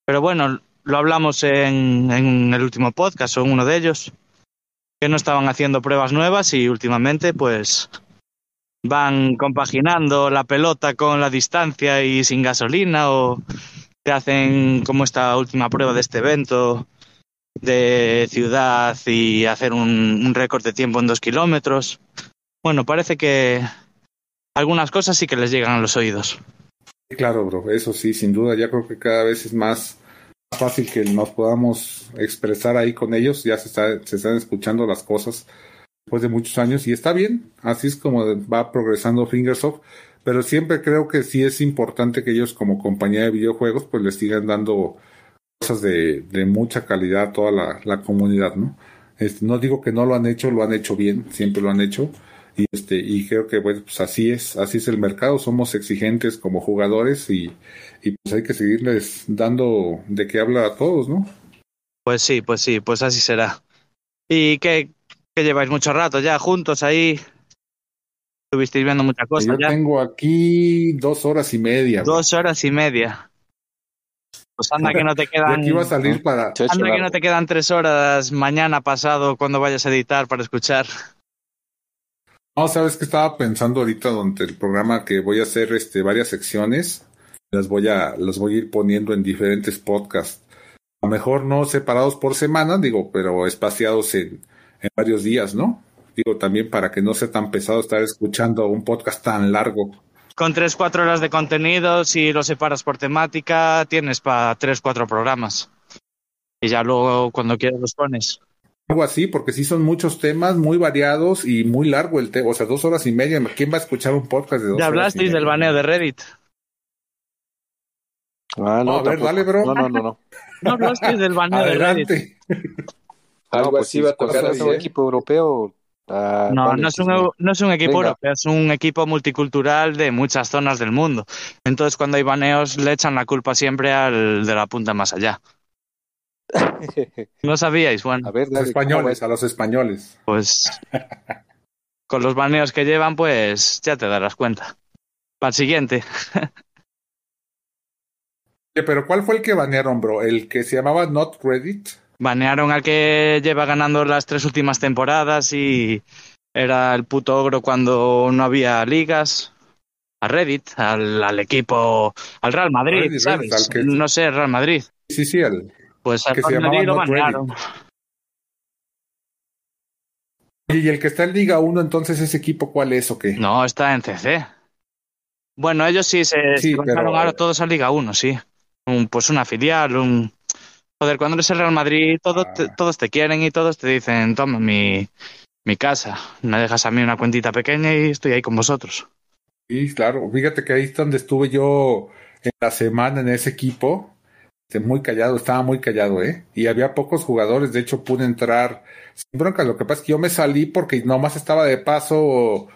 Pero bueno, lo hablamos en, en el último podcast o en uno de ellos, que no estaban haciendo pruebas nuevas y últimamente pues van compaginando la pelota con la distancia y sin gasolina o te hacen como esta última prueba de este evento de ciudad y hacer un, un récord de tiempo en dos kilómetros. Bueno, parece que algunas cosas sí que les llegan a los oídos. Claro, bro, eso sí, sin duda, ya creo que cada vez es más fácil que nos podamos expresar ahí con ellos, ya se, está, se están escuchando las cosas después de muchos años y está bien, así es como va progresando Fingersoft, pero siempre creo que sí es importante que ellos como compañía de videojuegos pues les sigan dando cosas de, mucha calidad a toda la, la comunidad, ¿no? Este, no digo que no lo han hecho, lo han hecho bien, siempre lo han hecho. Y este, y creo que bueno, pues así es, así es el mercado, somos exigentes como jugadores y, y pues hay que seguirles dando de qué habla a todos, ¿no? Pues sí, pues sí, pues así será. ¿Y qué, qué lleváis mucho rato ya juntos ahí? Estuvisteis viendo mucha cosa. Yo ya. tengo aquí dos horas y media. Dos bro. horas y media. Pues anda que no te quedan. aquí va a salir para. Anda que no te quedan tres horas mañana pasado cuando vayas a editar para escuchar. No, sabes que estaba pensando ahorita durante el programa que voy a hacer este varias secciones. Las voy a, las voy a ir poniendo en diferentes podcasts. A lo mejor no separados por semana, digo, pero espaciados en, en varios días, ¿no? Digo, también para que no sea tan pesado estar escuchando un podcast tan largo. Con tres, cuatro horas de contenido, si lo separas por temática, tienes para tres, cuatro programas. Y ya luego, cuando quieras, los pones algo así, porque sí son muchos temas muy variados y muy largo el tema, o sea, dos horas y media. ¿Quién va a escuchar un podcast de dos ya hablasteis del baneo de Reddit. Ah, no, No, a ver, tampoco. dale, bro. No, no, no, no. No hablaste del baneo de. Algo pues así va a tocar un ¿eh? equipo europeo. ah, No, vale, no es, un, no es un equipo Venga. europeo, es un equipo multicultural de muchas zonas del mundo. Entonces, cuando hay baneos, le echan la culpa siempre al de la punta más allá. ¿No sabíais? a Bueno, ver, Los dale, ¿cómo españoles, a los españoles. pues con los baneos que llevan, pues ya te darás cuenta. Para el siguiente. Oye, Pero ¿cuál fue el que banearon, bro? ¿El que se llamaba Not Reddit? Banearon al que lleva ganando las tres últimas temporadas y era el puto ogro cuando no había ligas. A Reddit, al, al equipo, al Real Madrid, Reddit, ¿sabes? Reddit, al que- No sé, Real Madrid. Sí, sí, el... Pues al Que se Real llamaba Madrid lo Not Reddit. banearon. ¿y el que está en Liga 1, entonces ese equipo cuál es o qué? No, está en CC. Bueno, ellos sí se, Sí, se bajaron pero- ahora todos a Liga 1, sí. Un, pues una filial, un... Joder, cuando eres el Real Madrid, todo te- Ah. todos te quieren y todos te dicen, toma mi, mi casa, me dejas a mí una cuentita pequeña y estoy ahí con vosotros. Sí, claro. Fíjate que ahí es donde estuve yo en la semana en ese equipo. Este, Muy callado, estaba muy callado, ¿eh? Y había pocos jugadores, de hecho pude entrar sin bronca. Lo que pasa es que yo me salí porque nomás estaba de paso,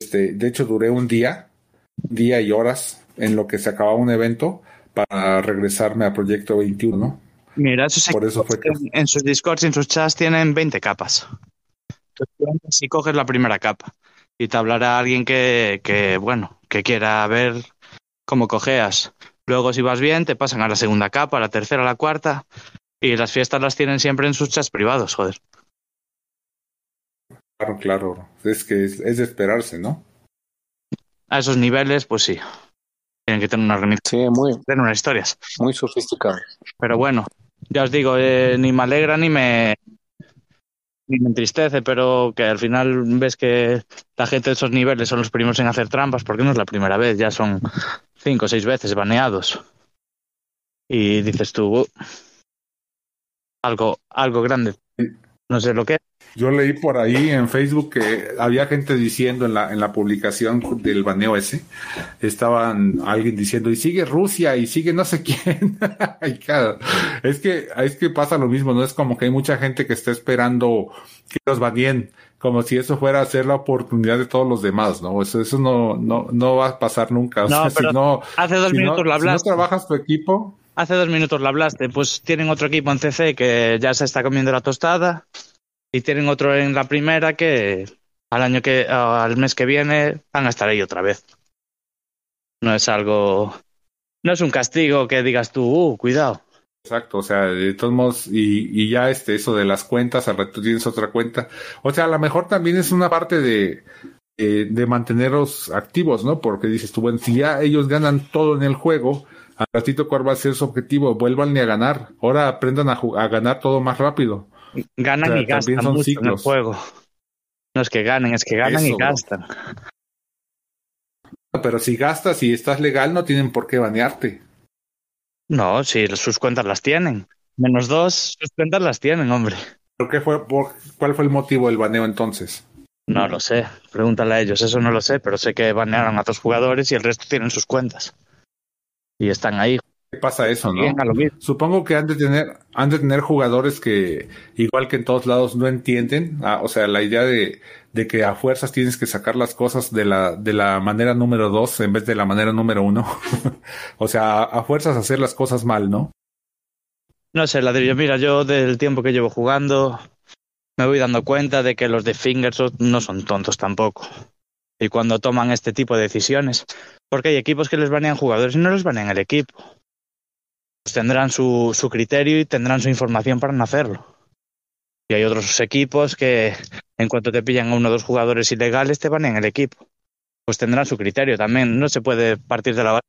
este, de hecho duré un día, día y horas en lo que se acababa un evento para regresarme a Proyecto 21, ¿no? Mira, esos Por eso fue que... en, en sus discords y en sus chats tienen 20 capas. Entonces, si coges la primera capa y te hablará alguien que, que, bueno, que quiera ver cómo cojeas. Luego, si vas bien, te pasan a la segunda capa, a la tercera, a la cuarta. Y las fiestas las tienen siempre en sus chats privados, joder. Claro, claro. Es que es, es de esperarse, ¿no? A esos niveles, pues sí. Tienen que tener unas remix- Sí, muy, tener unas historias. muy sofisticado. Pero bueno, ya os digo, eh, ni me alegra ni me, ni me entristece, pero que al final ves que la gente de esos niveles son los primeros en hacer trampas, porque no es la primera vez, ya son cinco o seis veces baneados. Y dices tú, "Uh, algo, algo grande. No sé lo que es. Yo leí por ahí en Facebook que había gente diciendo en la, en la publicación del baneo ese, estaban alguien diciendo, y sigue Rusia, y sigue no sé quién. Y claro, es que, es que pasa lo mismo, ¿no? Es como que hay mucha gente que está esperando que los baneen, como si eso fuera a ser la oportunidad de todos los demás, ¿no? Eso, eso no, no, no va a pasar nunca. O No, sea, pero si no, Hace dos si no, minutos lo si no hablaste. trabajas tu equipo, Hace dos minutos lo hablaste. Pues tienen otro equipo en CC que ya se está comiendo la tostada y tienen otro en la primera que al año que al mes que viene van a estar ahí otra vez. No es algo, no es un castigo que digas tú, uh, cuidado. Exacto, o sea, de todos modos, y, y ya este, eso de las cuentas, al rato tienes otra cuenta. O sea, a lo mejor también es una parte de, eh, de mantenerlos activos, ¿no? Porque dices tú, bueno, si ya ellos ganan todo en el juego, al ratito cuál va a ser su objetivo, vuelvan a ganar. Ahora aprendan a, a ganar todo más rápido. Ganan O sea, y gastan mucho en el juego. No es que ganen, es que ganan y Eso, gastan. Pero si gastas y estás legal, no tienen por qué banearte. No, si sus cuentas las tienen. Menos dos, sus cuentas las tienen, hombre. ¿Por qué fue, por, ¿Cuál fue el motivo del baneo entonces? No lo sé, pregúntale a ellos, eso no lo sé, pero sé que banearon a dos jugadores y el resto tienen sus cuentas. Y están ahí, ¿Qué pasa eso, no? Supongo que han de tener, han de tener jugadores que, igual que en todos lados, no entienden. ah, o sea, la idea de, de que a fuerzas tienes que sacar las cosas de la, de la manera número dos en vez de la manera número uno. o sea, a, a fuerzas hacer las cosas mal, ¿no? No sé, ladrillo, mira, yo del tiempo que llevo jugando me voy dando cuenta de que los de Fingershot no son tontos tampoco. Y cuando toman este tipo de decisiones, porque hay equipos que les banean jugadores y no les banean el equipo. Pues tendrán su, su criterio y tendrán su información para no hacerlo. Y hay otros equipos que en cuanto te pillan a uno o dos jugadores ilegales te banean el equipo. Pues tendrán su criterio también. No se puede partir de la base.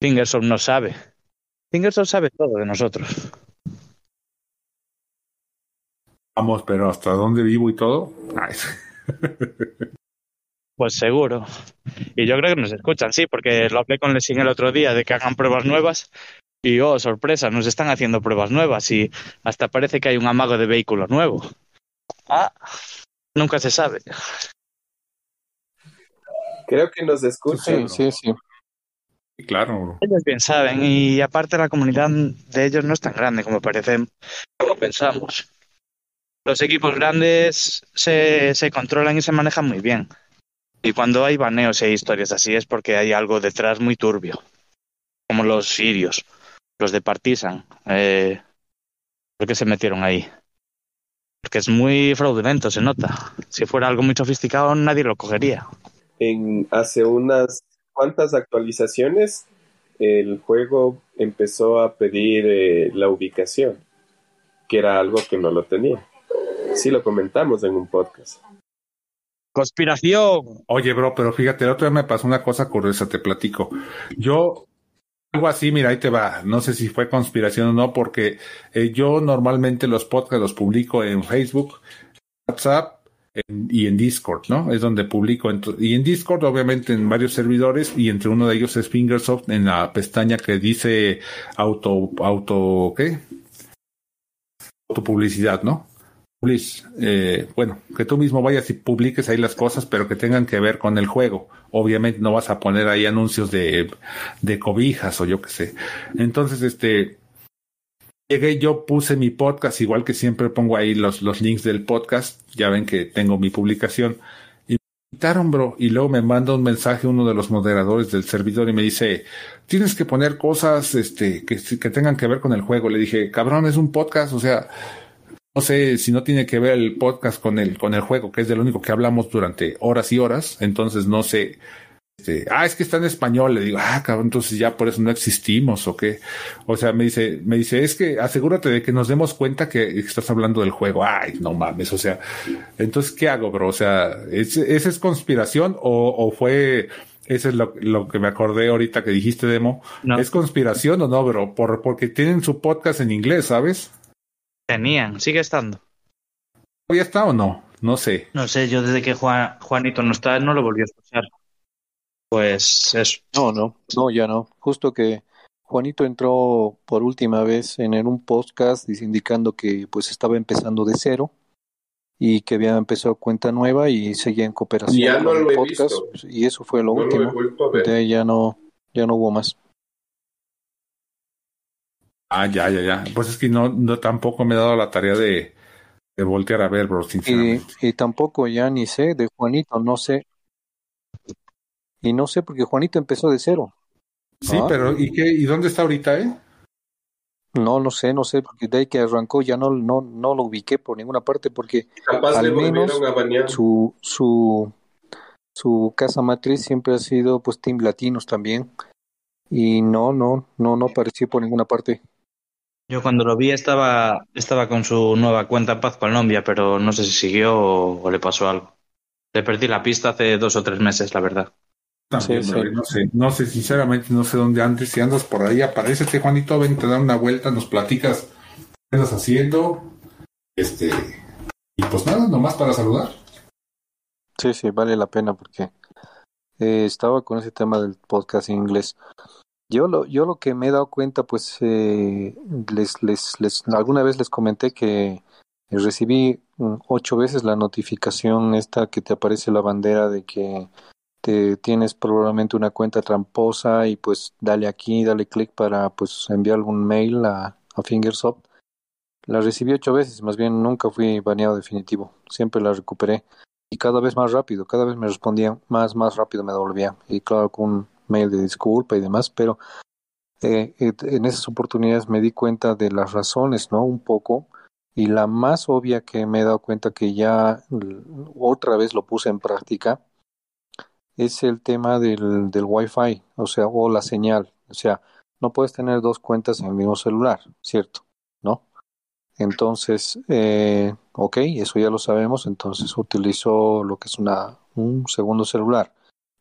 Fingershot no sabe. Fingershot sabe todo de nosotros. Vamos, pero hasta dónde vivo y todo. Pues seguro. Y yo creo que nos escuchan, sí, porque lo hablé con Lessing el otro día de que hagan pruebas nuevas. Y oh, sorpresa, nos están haciendo pruebas nuevas y hasta parece que hay un amago de vehículo nuevo. Ah, nunca se sabe. Creo que nos escuchan. Sí, sí, sí. Claro. Ellos bien saben, y aparte la comunidad de ellos no es tan grande como parece, como pensamos. Los equipos grandes se, se controlan y se manejan muy bien. Y cuando hay baneos y hay historias así es porque hay algo detrás muy turbio. Como los sirios, los de Partizan. Eh, ¿Por qué se metieron ahí? Porque es muy fraudulento, se nota. Si fuera algo muy sofisticado, nadie lo cogería. En hace unas cuantas actualizaciones, el juego empezó a pedir eh, la ubicación, que era algo que no lo tenía. Sí, lo comentamos en un podcast. Conspiración. Oye, bro, pero fíjate, el otro día me pasó una cosa curiosa, te platico. Yo, algo así, mira, ahí te va. No sé si fue conspiración o no, porque eh, yo normalmente los podcasts los publico en Facebook, WhatsApp y en Discord, ¿no? Es donde publico. Y en Discord, obviamente, en varios servidores, y entre uno de ellos es Fingersoft, en la pestaña que dice auto, auto, ¿qué? Autopublicidad, ¿no? Eh, bueno, que tú mismo vayas y publiques ahí las cosas, pero que tengan que ver con el juego. Obviamente no vas a poner ahí anuncios de, de cobijas o yo qué sé. Entonces, este, llegué, yo puse mi podcast, igual que siempre pongo ahí los, los links del podcast, ya ven que tengo mi publicación. Y me invitaron, bro, y luego me manda un mensaje uno de los moderadores del servidor y me dice, tienes que poner cosas, este, que, que tengan que ver con el juego. Le dije, cabrón, es un podcast, o sea, no sé si no tiene que ver el podcast con el, con el juego, que es de lo único que hablamos durante horas y horas. Entonces no sé. Este, ah, es que está en español. Le digo, ah, cabrón, entonces ya por eso no existimos o qué. O sea, me dice, me dice, es que asegúrate de que nos demos cuenta que estás hablando del juego. Ay, no mames. O sea, entonces, ¿qué hago, bro? O sea, ¿esa es conspiración o, o fue eso es lo, lo, que me acordé ahorita que dijiste, Demo. No. ¿Es conspiración o no, bro? Por, porque tienen su podcast en inglés, ¿sabes? Tenían, sigue estando. ¿Todavía está o no? No sé. No sé, yo desde que Juan, Juanito no está, no lo volví a escuchar. Pues eso. No, no, no, ya no. Justo que Juanito entró por última vez en, un podcast indicando que pues estaba empezando de cero y que había empezado cuenta nueva y seguía en cooperación ya no con lo el he podcast visto. y eso fue lo No lo he último. vuelto a ver. De ahí ya no, ya no hubo más. Ah, ya, ya, ya. Pues es que no, no tampoco me he dado la tarea de, de voltear a ver, bro, Y, sinceramente. y tampoco ya ni sé de Juanito, no sé. Y no sé porque Juanito empezó de cero. Sí, Ah. pero ¿y qué? ¿Y dónde está ahorita, eh? No, no sé, no sé, porque de ahí que arrancó ya no, no, no lo ubiqué por ninguna parte porque Capaz al menos su, su, su casa matriz siempre ha sido pues Team Latinos también. Y no, no, no, no apareció por ninguna parte. Yo cuando lo vi estaba, estaba con su nueva cuenta en Paz Colombia, pero no sé si siguió o, o le pasó algo. Le perdí la pista hace dos o tres meses, la verdad. También, Sí, bro, sí. no sé, no sé, sinceramente, no sé dónde andes. Si andas por ahí, aparecete, Juanito, ven, te da una vuelta, nos platicas qué estás haciendo. Este, y pues nada, nomás para saludar. Sí, sí, vale la pena porque eh, estaba con ese tema del podcast en inglés. Yo lo, yo lo que me he dado cuenta, pues eh, les, alguna vez les comenté que recibí mm, ocho veces la notificación esta que te aparece la bandera de que te tienes probablemente una cuenta tramposa y pues dale aquí, dale clic para pues enviar algún mail a, a Fingersoft. La recibí ocho veces, más bien nunca fui baneado definitivo, siempre la recuperé y cada vez más rápido, cada vez me respondían más, más rápido me devolvían. Y claro, con mail de disculpa y demás, pero eh, eh, en esas oportunidades me di cuenta de las razones, ¿no? Un poco. Y la más obvia que me he dado cuenta que ya otra vez lo puse en práctica es el tema del, del Wi-Fi, o sea, o la señal. O sea, no puedes tener dos cuentas en el mismo celular, ¿cierto? ¿No? Entonces, eh, ok, eso ya lo sabemos, entonces utilizo lo que es una, un segundo celular,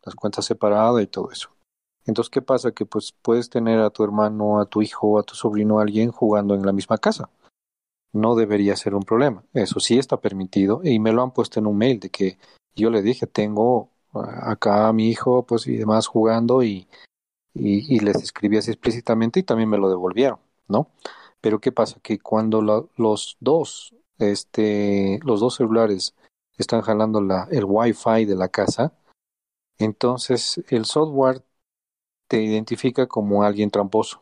las cuentas separadas y todo eso. Entonces, ¿qué pasa? Que pues puedes tener a tu hermano, a tu hijo, a tu sobrino, a alguien jugando en la misma casa. No debería ser un problema. Eso sí está permitido y me lo han puesto en un mail de que yo le dije, tengo ah, acá a mi hijo pues y demás jugando y, y, y les escribí así explícitamente y también me lo devolvieron, ¿no? Pero ¿qué pasa? Que cuando los dos, este, los dos celulares están jalando la, el Wi-Fi de la casa, entonces el software te identifica como alguien tramposo.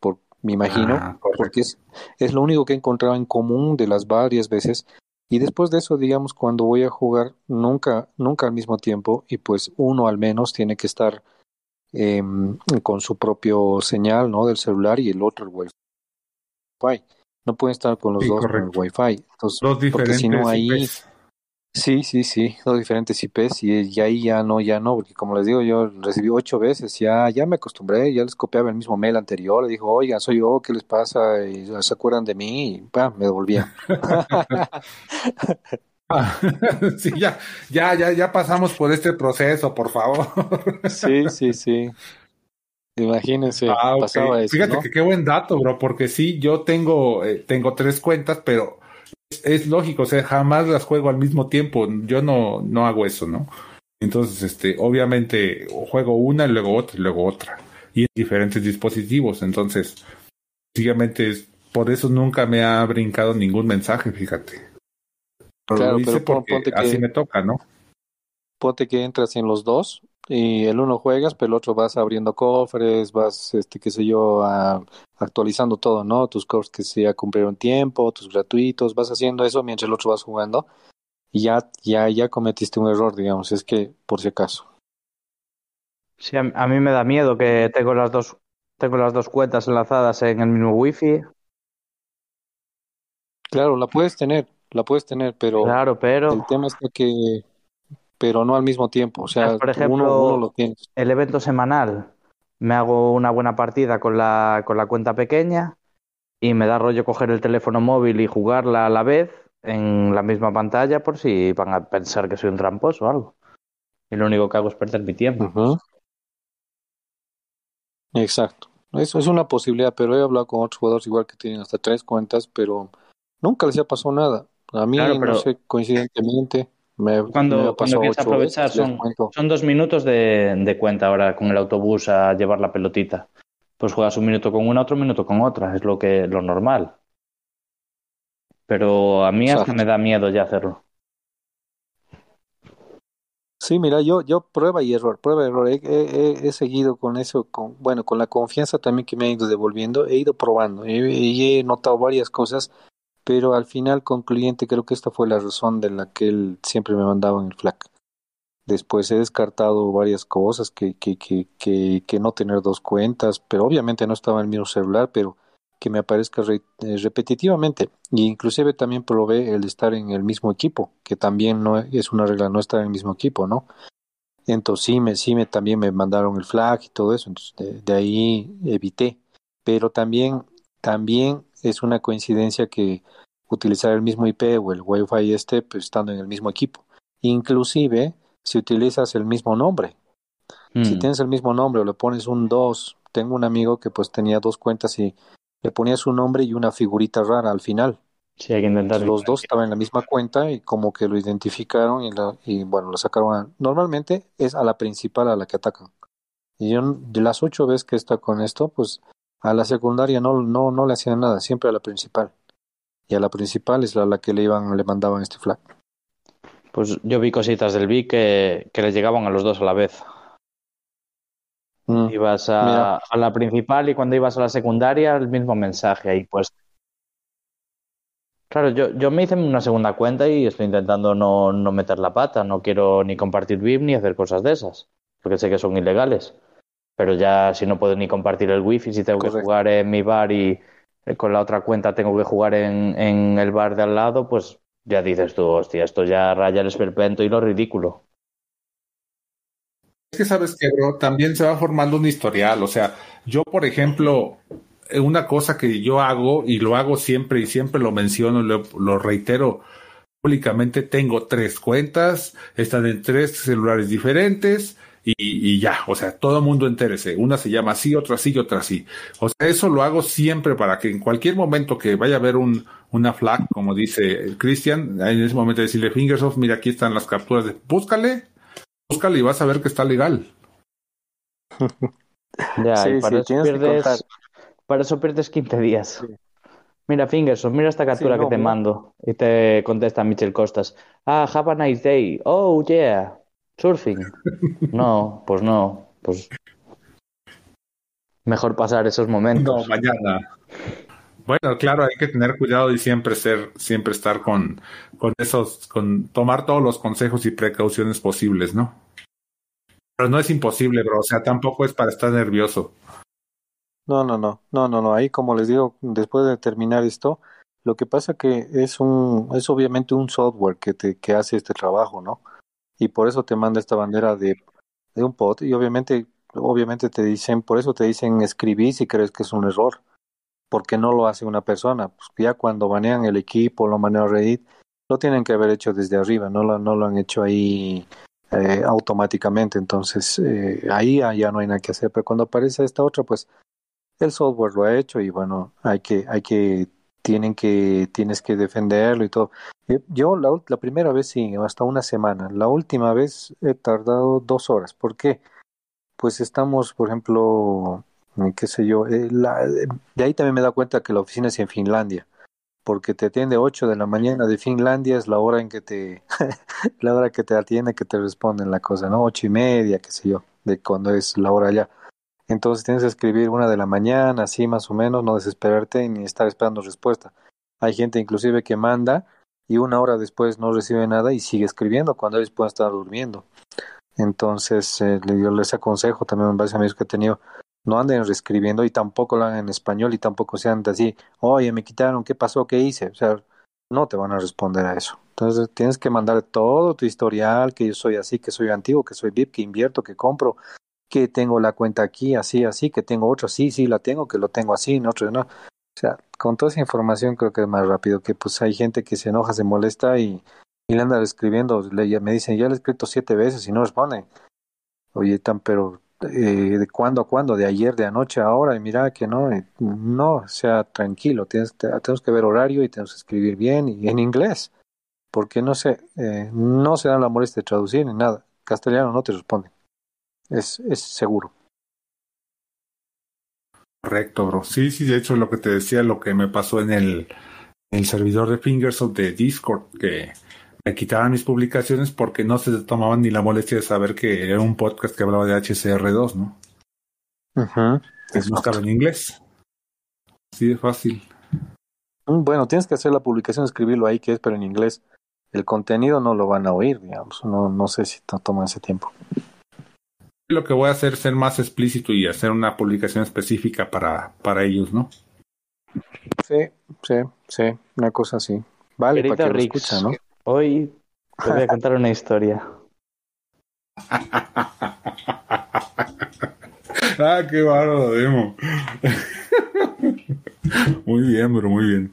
Por, me imagino, Ah, porque es, es lo único que he encontrado en común de las varias veces. Y después de eso, digamos, cuando voy a jugar, nunca, nunca al mismo tiempo, y pues uno al menos tiene que estar em, con su propio señal, ¿no? Del celular y el otro el Wi-Fi. No pueden estar con los Sí, dos correcto. con el Wi-Fi. Entonces, Dos porque diferentes si no ahí, IPs. Sí, sí, sí, dos diferentes IPs y, y ahí ya no, ya no, porque como les digo, yo recibí ocho veces, ya, ya me acostumbré, ya les copiaba el mismo mail anterior, le dijo, oigan, soy yo, ¿qué les pasa? Y se acuerdan de mí, y ¡pam! me devolvían. Ah, sí, ya, ya, ya, ya pasamos por este proceso, por favor. sí, sí, sí. Imagínense, Ah, pasaba eso, Fíjate ¿no? que qué buen dato, bro, porque sí, yo tengo, eh, tengo tres cuentas, pero es, lógico, o sea, jamás las juego al mismo tiempo. Yo no, no hago eso, ¿no? Entonces, este, obviamente, juego una y luego otra y luego otra. Y en diferentes dispositivos. Entonces, básicamente, es- por eso nunca me ha brincado ningún mensaje, fíjate. Pero Claro, lo hice pero pon- porque ponte que- así me toca, ¿no? ponte que entras en los dos y el uno juegas, pero el otro vas abriendo cofres, vas, este, qué sé yo, a- actualizando todo, ¿no? Tus cofres que se ya cumplieron tiempo, tus gratuitos, vas haciendo eso mientras el otro vas jugando y ya, ya, ya cometiste un error, digamos, es que por si acaso. Sí, a, a mí me da miedo que tengo las dos, tengo las dos cuentas enlazadas en el mismo wifi. Claro, la puedes tener, la puedes tener, pero Claro, pero el tema está que, pero no al mismo tiempo, o sea, Por ejemplo, uno, uno lo el evento semanal me hago una buena partida con la, con la cuenta pequeña y me da rollo coger el teléfono móvil y jugarla a la vez en la misma pantalla por si van a pensar que soy un tramposo o algo. Y lo único que hago es perder mi tiempo. Exacto. Eso es una posibilidad, pero he hablado con otros jugadores igual que tienen hasta tres cuentas, pero nunca les ha pasado nada. A mí, Claro, pero- no sé, coincidentemente, me, Cuando- me cuando quieres aprovechar veces, son-. Son dos minutos de, de cuenta ahora con el autobús a llevar la pelotita. Pues juegas un minuto con una, otro minuto con otra, es lo que lo normal. Pero a mí hasta Exacto. me da miedo ya hacerlo. Sí, mira, yo, yo prueba y error, prueba y error. He, he- he- he seguido con eso, con, bueno, con la confianza también que me ha ido devolviendo, he ido probando y, y he notado varias cosas, pero al final concluyente creo que esta fue la razón de la que él siempre me mandaba en el FLAC. Después he descartado varias cosas, que, que, que, que, que no tener dos cuentas, pero obviamente no estaba en el mismo celular, pero que me aparezca re- eh, repetitivamente. Y inclusive también probé el estar en el mismo equipo, que también no es una regla no estar en el mismo equipo, ¿no? Entonces sí me, sí me también me mandaron el flag y todo eso, entonces de, de ahí evité. Pero también, también es una coincidencia que utilizar el mismo IP o el Wi-Fi este, pues estando en el mismo equipo. Inclusive si utilizas el mismo nombre. Si Mm. tienes el mismo nombre o le pones un 2, tengo un amigo que pues tenía dos cuentas y le ponía su nombre y una figurita rara al final. Sí, hay que intentar. Los dos estaban en la misma cuenta y como que lo identificaron y, la, y bueno, lo sacaron. A, normalmente es a la principal a la que atacan. Y yo de las ocho veces que está con esto, pues a la secundaria no, no, no le hacían nada, siempre a la principal. Y a la principal es la, la que le iban, le mandaban este flag. Pues yo vi cositas del Vic que, que le llegaban a los dos a la vez. Mm. Ibas a, a la principal y cuando ibas a la secundaria, el mismo mensaje ahí pues. Claro, yo, yo me hice una segunda cuenta y estoy intentando no, no meter la pata. No quiero ni compartir VIP ni hacer cosas de esas, porque sé que son ilegales. Pero ya si no puedo ni compartir el wifi, si tengo que Correcto. jugar en mi bar y eh, con la otra cuenta tengo que jugar en, en el bar de al lado, pues ya dices tú, hostia, esto ya raya el esperpento y lo ridículo. Es que sabes que, bro, también se va formando un historial. O sea, yo, por ejemplo, eh, una cosa que yo hago y lo hago siempre y siempre lo menciono lo, lo reitero públicamente, tengo tres cuentas, están en tres celulares diferentes y, y ya, o sea, todo el mundo entérese. Una se llama así, otra así y otra así. O sea, eso lo hago siempre para que en cualquier momento que vaya a haber un, una flag, como dice Cristian, en ese momento decirle, Fingersoft, mira, aquí están las capturas de, búscale, búscale y vas a ver que está legal. Ya, Sí, y para, sí, eso pierdes, para eso pierdes 15 días. Sí. Mira, Fingerson, mira esta captura no, que te mira. mando. Y te contesta Michel Costas. Ah, have a nice day. Oh, yeah. Surfing. No, pues no. Pues Mejor pasar esos momentos. No, mañana. Bueno, claro, hay que tener cuidado y siempre ser, siempre estar con, con esos, con tomar todos los consejos y precauciones posibles, ¿no? Pero no es imposible, bro. O sea, tampoco es para estar nervioso. No, no, no, no, no, no. Ahí, como les digo, después de terminar esto, lo que pasa que es un, es obviamente un software que te, que hace este trabajo, ¿no? Y por eso te manda esta bandera de, un pod y obviamente, obviamente te dicen, por eso te dicen escribir si crees que es un error porque no lo hace una persona. Pues ya cuando banean el equipo, lo maneja Reddit, lo tienen que haber hecho desde arriba, no lo, no lo han hecho ahí eh, automáticamente. Entonces, eh, ahí ya no hay nada que hacer. Pero cuando aparece esta otra, pues el software lo ha hecho y bueno, hay que, hay que, tienen que, tienes que defenderlo y todo. Yo la, la primera vez sí, hasta una semana. La última vez he tardado dos horas. ¿Por qué? Pues estamos, por ejemplo, qué sé yo. Eh, de ahí también me da cuenta que la oficina es en Finlandia, porque te atiende 8 de la mañana de Finlandia, es la hora en que te, la hora que te atiende, que te responden la cosa, ¿no? Ocho y media, qué sé yo, de cuando es la hora allá. Entonces tienes que escribir una de la mañana, así más o menos, no desesperarte ni estar esperando respuesta. Hay gente inclusive que manda y una hora después no recibe nada y sigue escribiendo cuando ellos pueden estar durmiendo. Entonces, eh, yo les aconsejo también en base a amigos que he tenido, no anden reescribiendo y tampoco lo hagan en español y tampoco sean así, oye, me quitaron, ¿qué pasó? ¿Qué hice? O sea, no te van a responder a eso. Entonces tienes que mandar todo tu historial, que yo soy así, que soy antiguo, que soy VIP, que invierto, que compro, que tengo la cuenta aquí, así, así, que tengo otro, sí, sí, la tengo, que lo tengo así, en otro, no. O sea, con toda esa información creo que es más rápido, que pues hay gente que se enoja, se molesta y, y le anda escribiendo, le, me dicen, ya le he escrito siete veces y no responde. Oye, tan, pero eh, de cuándo a cuándo, de ayer, de anoche a ahora, y mira que no, no, sea tranquilo, tienes, tenemos que ver horario y tenemos que escribir bien y en inglés, porque no sé, eh, no se dan la molestia de traducir ni nada, castellano no te responde, es, es seguro. Correcto, bro. Sí, sí, de hecho lo que te decía, lo que me pasó en el, el servidor de Fingers of the Discord, que me quitaban mis publicaciones porque no se tomaban ni la molestia de saber que era un podcast que hablaba de HCR2, ¿no? Ajá. Es no estaba en inglés. Así de fácil. Mm, bueno, tienes que hacer la publicación, escribirlo ahí que es, pero en inglés. El contenido no lo van a oír, digamos. No, no sé si te toma ese tiempo. Lo que voy a hacer es ser más explícito y hacer una publicación específica para, para ellos, ¿no? Sí, sí, sí, una cosa así. Vale, para que lo escucha, ¿no? Hoy te voy a contar una historia. ah, qué bárbaro, Demo. muy bien, bro, muy bien.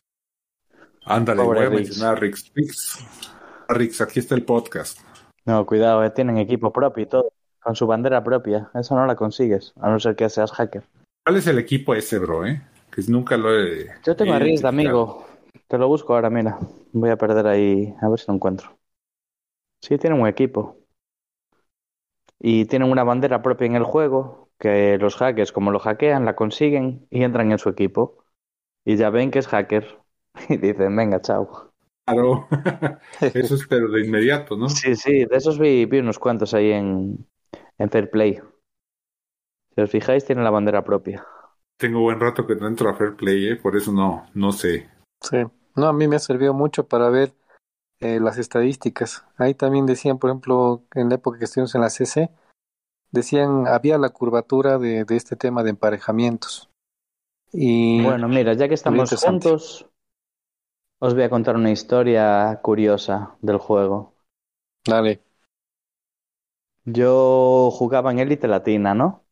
Ándale, Pobre voy a mencionar a Rix. Rix. Rix, aquí está el podcast. No, cuidado, eh, tienen equipo propio y todo, con su bandera propia. Eso no la consigues, a no ser que seas hacker. ¿Cuál es el equipo ese, bro, eh? Que nunca lo he... Yo tengo a Riz de amigo. Te lo busco ahora, mira. Voy a perder ahí, a ver si lo encuentro. Sí, tienen un equipo. Y tienen una bandera propia en el juego, que los hackers, como lo hackean, la consiguen y entran en su equipo. Y ya ven que es hacker. Y dicen, venga, chao. Claro. Eso es pero de inmediato, ¿no? Sí, sí, de esos vi, vi unos cuantos ahí en, en Fair Play. Si os fijáis, tienen la bandera propia. Tengo buen rato que no entro a Fair Play, eh, por eso no, no sé. Sí. No, a mí me ha servido mucho para ver eh, las estadísticas. Ahí también decían, por ejemplo, en la época que estuvimos en la CC, decían, había la curvatura de, de este tema de emparejamientos. Y Bueno, mira, ya que estamos juntos, os voy a contar una historia curiosa del juego. dale, Yo jugaba en Elite Latina, ¿no?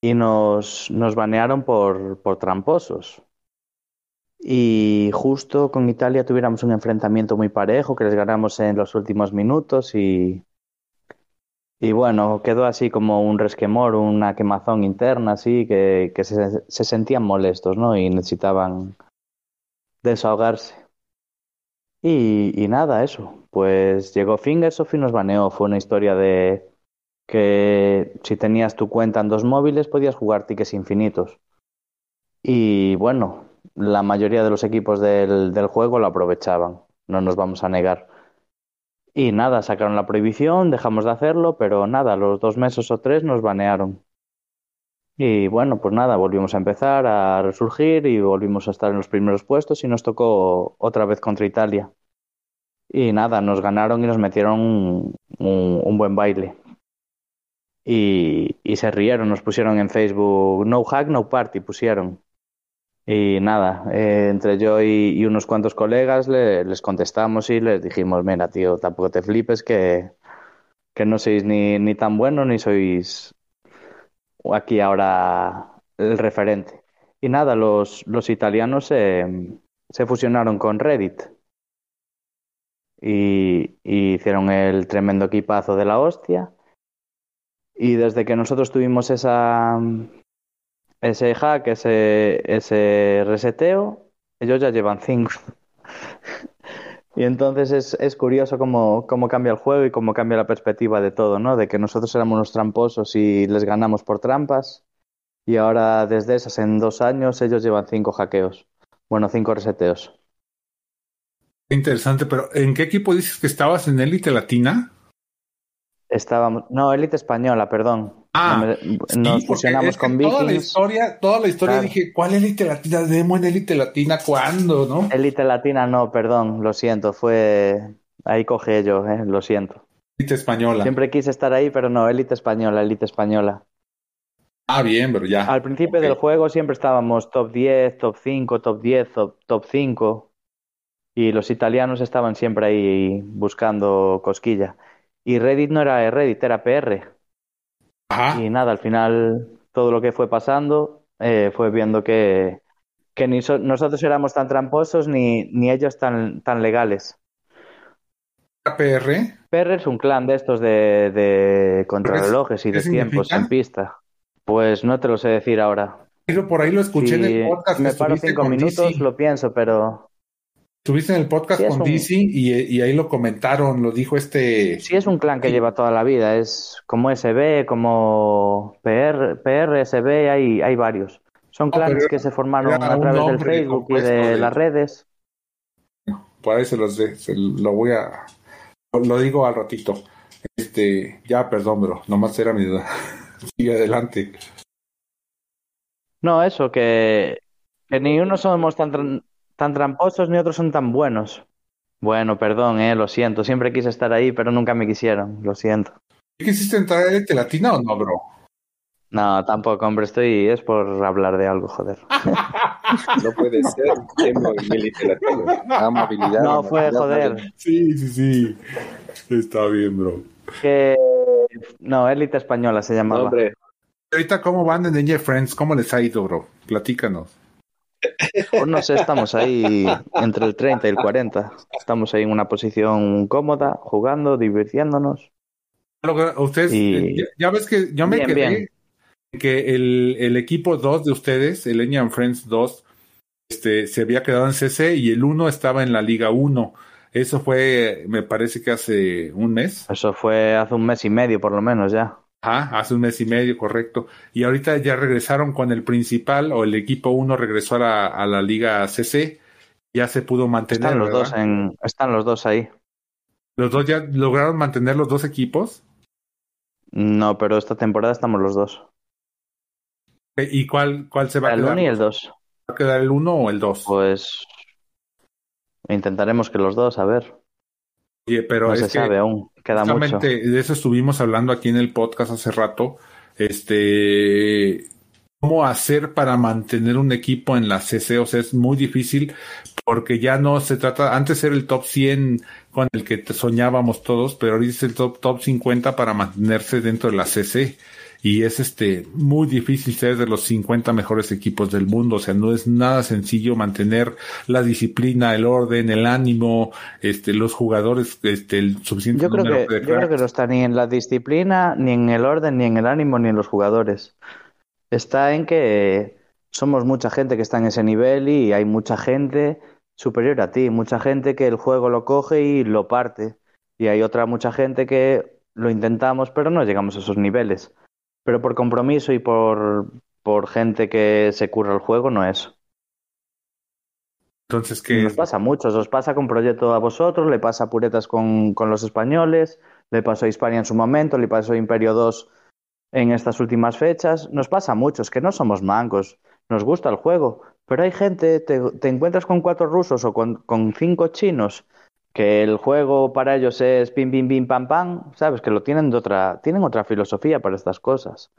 Y nos, nos banearon por, por tramposos. Y justo con Italia tuviéramos un enfrentamiento muy parejo, que les ganamos en los últimos minutos y, y bueno, quedó así como un resquemor, una quemazón interna, así, que, que se, se sentían molestos, ¿no? Y necesitaban desahogarse. Y, y nada, eso. Pues llegó Fingersoft y nos baneó. Fue una historia de que si tenías tu cuenta en dos móviles podías jugar tickets infinitos. Y bueno, la mayoría de los equipos del, juego lo aprovechaban, no nos vamos a negar. Y nada, sacaron la prohibición, dejamos de hacerlo, pero nada, los dos meses o tres nos banearon. Y bueno, pues nada, volvimos a empezar a resurgir y volvimos a estar en los primeros puestos y nos tocó otra vez contra Italia. Y nada, nos ganaron y nos metieron un buen baile. Y, se rieron, nos pusieron en Facebook, no hack, no party, pusieron. Y nada, eh, entre yo y, unos cuantos colegas le, les contestamos y les dijimos, mira, tío, tampoco te flipes que, que no sois ni, ni tan buenos ni sois aquí ahora el referente. Y nada, los, los italianos se, fusionaron con Reddit y hicieron el tremendo equipazo de la hostia. Y desde que nosotros tuvimos esa, ese hack, ese, ese reseteo, ellos ya llevan cinco. y entonces es, es curioso cómo, cómo, cambia el juego y cómo cambia la perspectiva de todo, ¿no? De que nosotros éramos unos tramposos y les ganamos por trampas. Y ahora, desde esas, en dos años, ellos llevan cinco hackeos. Bueno, cinco reseteos. Interesante, pero ¿en qué equipo dices que estabas en élite latina? Estábamos, no, élite española, perdón. Ah, nos sí, fusionamos es que con toda la Vikings. historia, toda la historia Claro. dije, ¿cuál élite latina? Demo en élite latina, ¿cuándo? ¿No? Élite latina, no, perdón, lo siento, fue. Ahí cogí yo, eh, lo siento. Élite española. Siempre quise estar ahí, pero no, élite española, élite española. Ah, bien, pero ya. Al principio del juego siempre estábamos top 10, top 5, top 10, top, top 5. Y los italianos estaban siempre ahí buscando cosquilla. Y Reddit no era Reddit, era PR. Ajá. Y nada, al final todo lo que fue pasando eh, fue viendo que, que ni so- nosotros éramos tan tramposos ni, ni ellos tan, tan legales. PR. PR es un clan de estos de, de contrarrelojes y ¿Qué de tiempos significa? en pista. Pues no te lo sé decir ahora. Pero por ahí lo escuché en Si el podcast. me paro cinco minutos, lo pienso, pero Estuviste en el podcast Sí, con un- DC y, y ahí lo comentaron, lo dijo este. sí es un clan que lleva toda la vida. Es como SB, como PR, PR SB, hay, hay varios. Son pero clanes que se formaron a través del Facebook y de de- las redes. Por ahí se los de, se lo voy a. Lo digo al ratito. Este, ya, perdón, bro. Nomás era mi duda. Sigue adelante. No, eso, que, que ni unos somos tan, tan tramposos ni otros son tan buenos. Bueno, perdón, eh, lo siento. Siempre quise estar ahí, pero nunca me quisieron. Lo siento. ¿Quisiste entrar a élite latina o no, bro? No, tampoco, hombre, estoy. Es por hablar de algo, joder. No puede ser. En. Ah, movilidad. No, fue joder. Sí, sí, sí. Está bien, bro. Que. No, élite española se No, llamaba. hombre, Ahorita, ¿cómo van en Danger Friends? ¿Cómo les ha ido, bro? Platícanos. Pues no sé, estamos ahí entre el 30 y el 40. Estamos ahí en una posición cómoda, jugando, divirtiéndonos. Ustedes, Y- eh, ya, ya ves que yo me Bien, quedé bien. que el, el equipo 2 de ustedes, el Enya Friends 2, este, se había quedado en CC y el 1 estaba en la Liga 1. Eso fue, me parece que hace un mes. Eso fue hace un mes y medio, por lo menos ya. Ah, hace un mes y medio, correcto. Y ahorita ya regresaron con el principal, o el equipo 1 regresó a la, a la Liga CC. Ya se pudo mantener. Están los ¿verdad? dos en, están los dos ahí. Los dos ya lograron mantener los dos equipos. No, pero esta temporada estamos los dos. ¿Y cuál, cuál se va a El quedar? 1 y el 2. ¿Va a quedar el 1 o el 2? Pues intentaremos que los dos, a ver. Oye, pero No es se que sabe aún, queda mucho. justamente de eso estuvimos hablando aquí en el podcast hace rato. Este, cómo hacer para mantener un equipo en la CC, o sea, es muy difícil porque ya no se trata, antes era el top 100 con el que soñábamos todos, pero ahorita es el top, top 50 para mantenerse dentro de la CC. Y es este muy difícil ser de los 50 mejores equipos del mundo. O sea, no es nada sencillo mantener la disciplina, el orden, el ánimo, este, los jugadores, este, el suficiente Yo creo número que, de yo creo que no está ni en la disciplina, ni en el orden, ni en el ánimo, ni en los jugadores. Está en que somos mucha gente que está en ese nivel y hay mucha gente superior a ti, mucha gente que el juego lo coge y lo parte. Y hay otra mucha gente que lo intentamos, pero no llegamos a esos niveles. Pero por compromiso y por, por gente que se curra el juego, no es. Entonces, ¿qué Nos pasa a muchos, os pasa con Proyecto a vosotros, le pasa a Puretas con, con los españoles, le pasó a Hispania en su momento, le pasó a Imperio 2 en estas últimas fechas. Nos pasa a muchos que no somos mancos, nos gusta el juego, pero hay gente, te, te encuentras con cuatro rusos o con, con, cinco chinos, que el juego para ellos es pim, pim, pim, pam, pam, sabes, que lo tienen de otra, tienen otra filosofía para estas cosas.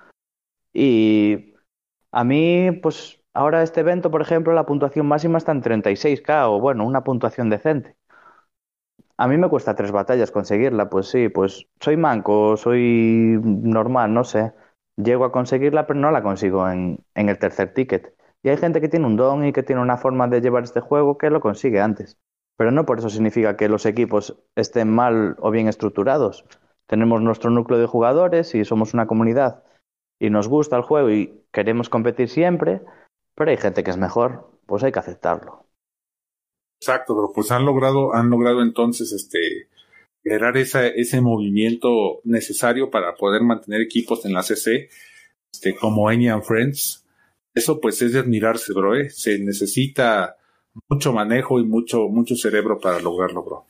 Y a mí, pues ahora este evento, por ejemplo, la puntuación máxima está en 36k, o bueno, una puntuación decente. A mí me cuesta tres batallas conseguirla, pues sí, pues soy manco, soy normal, no sé. Llego a conseguirla, pero no la consigo en, en el tercer ticket. Y hay gente que tiene un don y que tiene una forma de llevar este juego que lo consigue antes. Pero no por eso significa que los equipos estén mal o bien estructurados. Tenemos nuestro núcleo de jugadores y somos una comunidad y nos gusta el juego y queremos competir siempre, pero hay gente que es mejor, pues hay que aceptarlo. Exacto, pero pues han logrado, han logrado entonces este generar esa, ese movimiento necesario para poder mantener equipos en la CC, este, como Enya and Friends. Eso pues es de admirarse, bro, ¿eh? Se necesita mucho manejo y mucho, mucho cerebro para lograrlo, bro.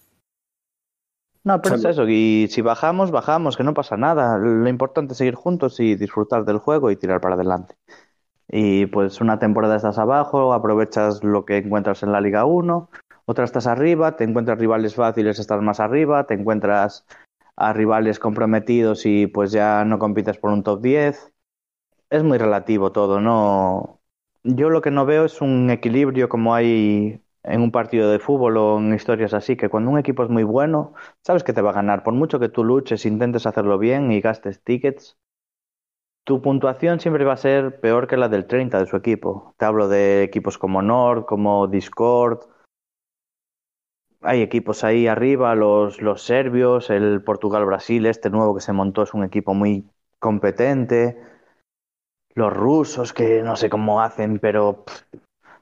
No, pero es eso, y si bajamos, bajamos, que no pasa nada. Lo importante es seguir juntos y disfrutar del juego y tirar para adelante. Y pues una temporada estás abajo, aprovechas lo que encuentras en la Liga 1, otra estás arriba, te encuentras rivales fáciles, estás más arriba, te encuentras a rivales comprometidos y pues ya no compites por un top 10. Es muy relativo todo, ¿no? Yo lo que no veo es un equilibrio como hay en un partido de fútbol o en historias así, que cuando un equipo es muy bueno, sabes que te va a ganar. Por mucho que tú luches, intentes hacerlo bien y gastes tickets, tu puntuación siempre va a ser peor que la del 30 de su equipo. Te hablo de equipos como Nord, como Discord. Hay equipos ahí arriba, los, los serbios, el Portugal-Brasil, este nuevo que se montó es un equipo muy competente. Los rusos, que no sé cómo hacen, pero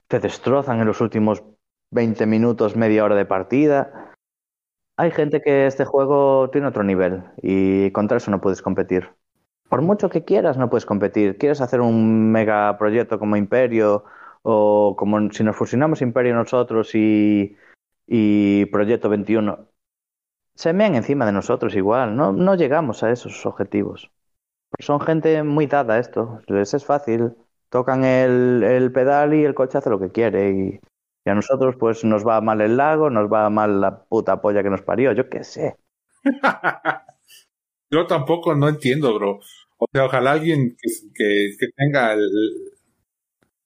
te destrozan en los últimos 20 minutos, media hora de partida. Hay gente que este juego tiene otro nivel y contra eso no puedes competir. Por mucho que quieras, no puedes competir. Quieres hacer un mega proyecto como Imperio o como si nos fusionamos Imperio nosotros y, y Proyecto 21. Se mean encima de nosotros igual. No, no llegamos a esos objetivos. Son gente muy dada a esto. Les es fácil. Tocan el, el pedal y el coche hace lo que quiere. Y, y a nosotros, pues, nos va mal el lago, nos va mal la puta polla que nos parió, yo qué sé. yo tampoco no entiendo, bro. O sea, ojalá alguien que, que, tenga el,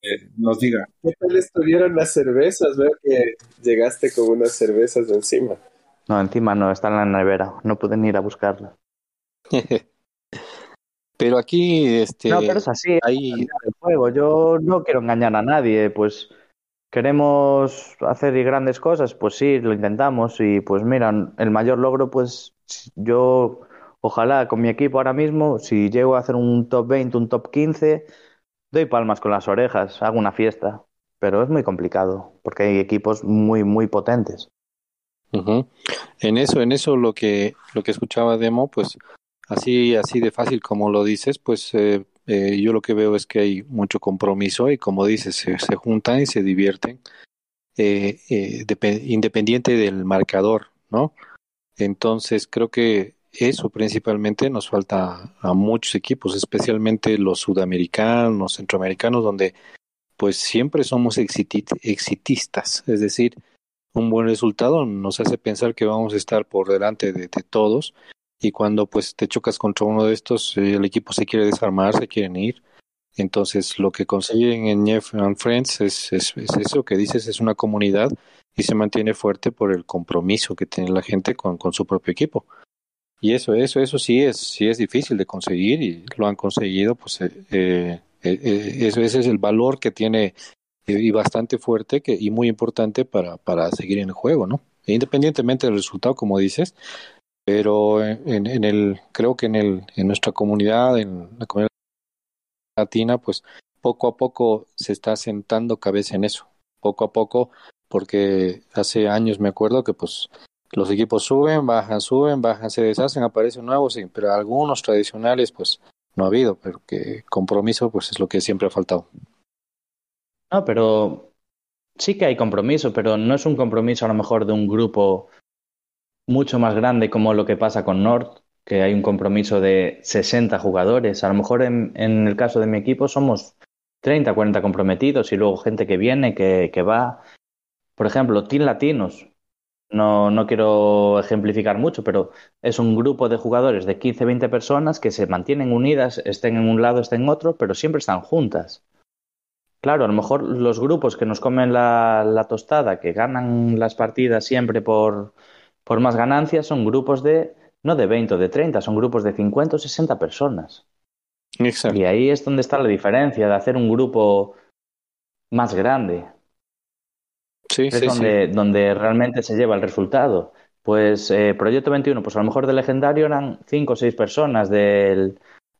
eh, nos diga. ¿Qué tal estuvieron las cervezas? Veo que llegaste con unas cervezas de encima. No, encima no, están en la nevera. No pueden ir a buscarlas. pero aquí, este. No, pero es así. Ahí... El juego. Yo no quiero engañar a nadie, pues queremos hacer grandes cosas, pues sí, lo intentamos y pues mira, el mayor logro pues yo ojalá con mi equipo ahora mismo, si llego a hacer un top 20, un top 15, doy palmas con las orejas, hago una fiesta, pero es muy complicado porque hay equipos muy muy potentes. En eso, en eso lo que lo que escuchaba Demo, pues así así de fácil como lo dices, pues eh, eh, yo lo que veo es que hay mucho compromiso y como dices, se, juntan y se divierten, eh, eh, independiente del marcador, ¿no? Entonces creo que eso principalmente nos falta a muchos equipos, especialmente los sudamericanos, centroamericanos, donde pues siempre somos exitistas, es decir, un buen resultado nos hace pensar que vamos a estar por delante de, de todos y cuando pues te chocas contra uno de estos, eh, el equipo se quiere desarmar, se quieren ir. Entonces lo que consiguen en Jeff and Friends es, es, eso que dices, es una comunidad y se mantiene fuerte por el compromiso que tiene la gente con, con su propio equipo. Y eso, eso, eso sí es, sí es difícil de conseguir y lo han conseguido, pues eh, eh, eh eso, ese es el valor que tiene y bastante fuerte que, y muy importante para, para seguir en el juego, ¿no? Independientemente del resultado, como dices, pero en, en, el creo que en el en nuestra comunidad en la comunidad latina pues poco a poco se está sentando cabeza en eso poco a poco porque hace años me acuerdo que pues los equipos suben bajan suben bajan se deshacen aparecen nuevos sí, pero algunos tradicionales pues no ha habido pero que compromiso pues es lo que siempre ha faltado. No pero sí que hay compromiso pero no es un compromiso a lo mejor de un grupo mucho más grande como lo que pasa con Nord que hay un compromiso de 60 jugadores. A lo mejor en, en el caso de mi equipo somos 30, 40 comprometidos y luego gente que viene, que, que va. Por ejemplo, Team Latinos. No, no quiero ejemplificar mucho, pero es un grupo de jugadores de 15, 20 personas que se mantienen unidas, estén en un lado, estén en otro, pero siempre están juntas. Claro, a lo mejor los grupos que nos comen la, la tostada, que ganan las partidas siempre por, por más ganancias, son grupos de, no de 20 o de 30, son grupos de 50 o 60 personas. Exacto. Y ahí es donde está la diferencia de hacer un grupo más grande. Sí, Es sí, donde, donde realmente se lleva el resultado. Pues eh, Proyecto 21, pues a lo mejor de legendario eran 5 o 6 personas. Del,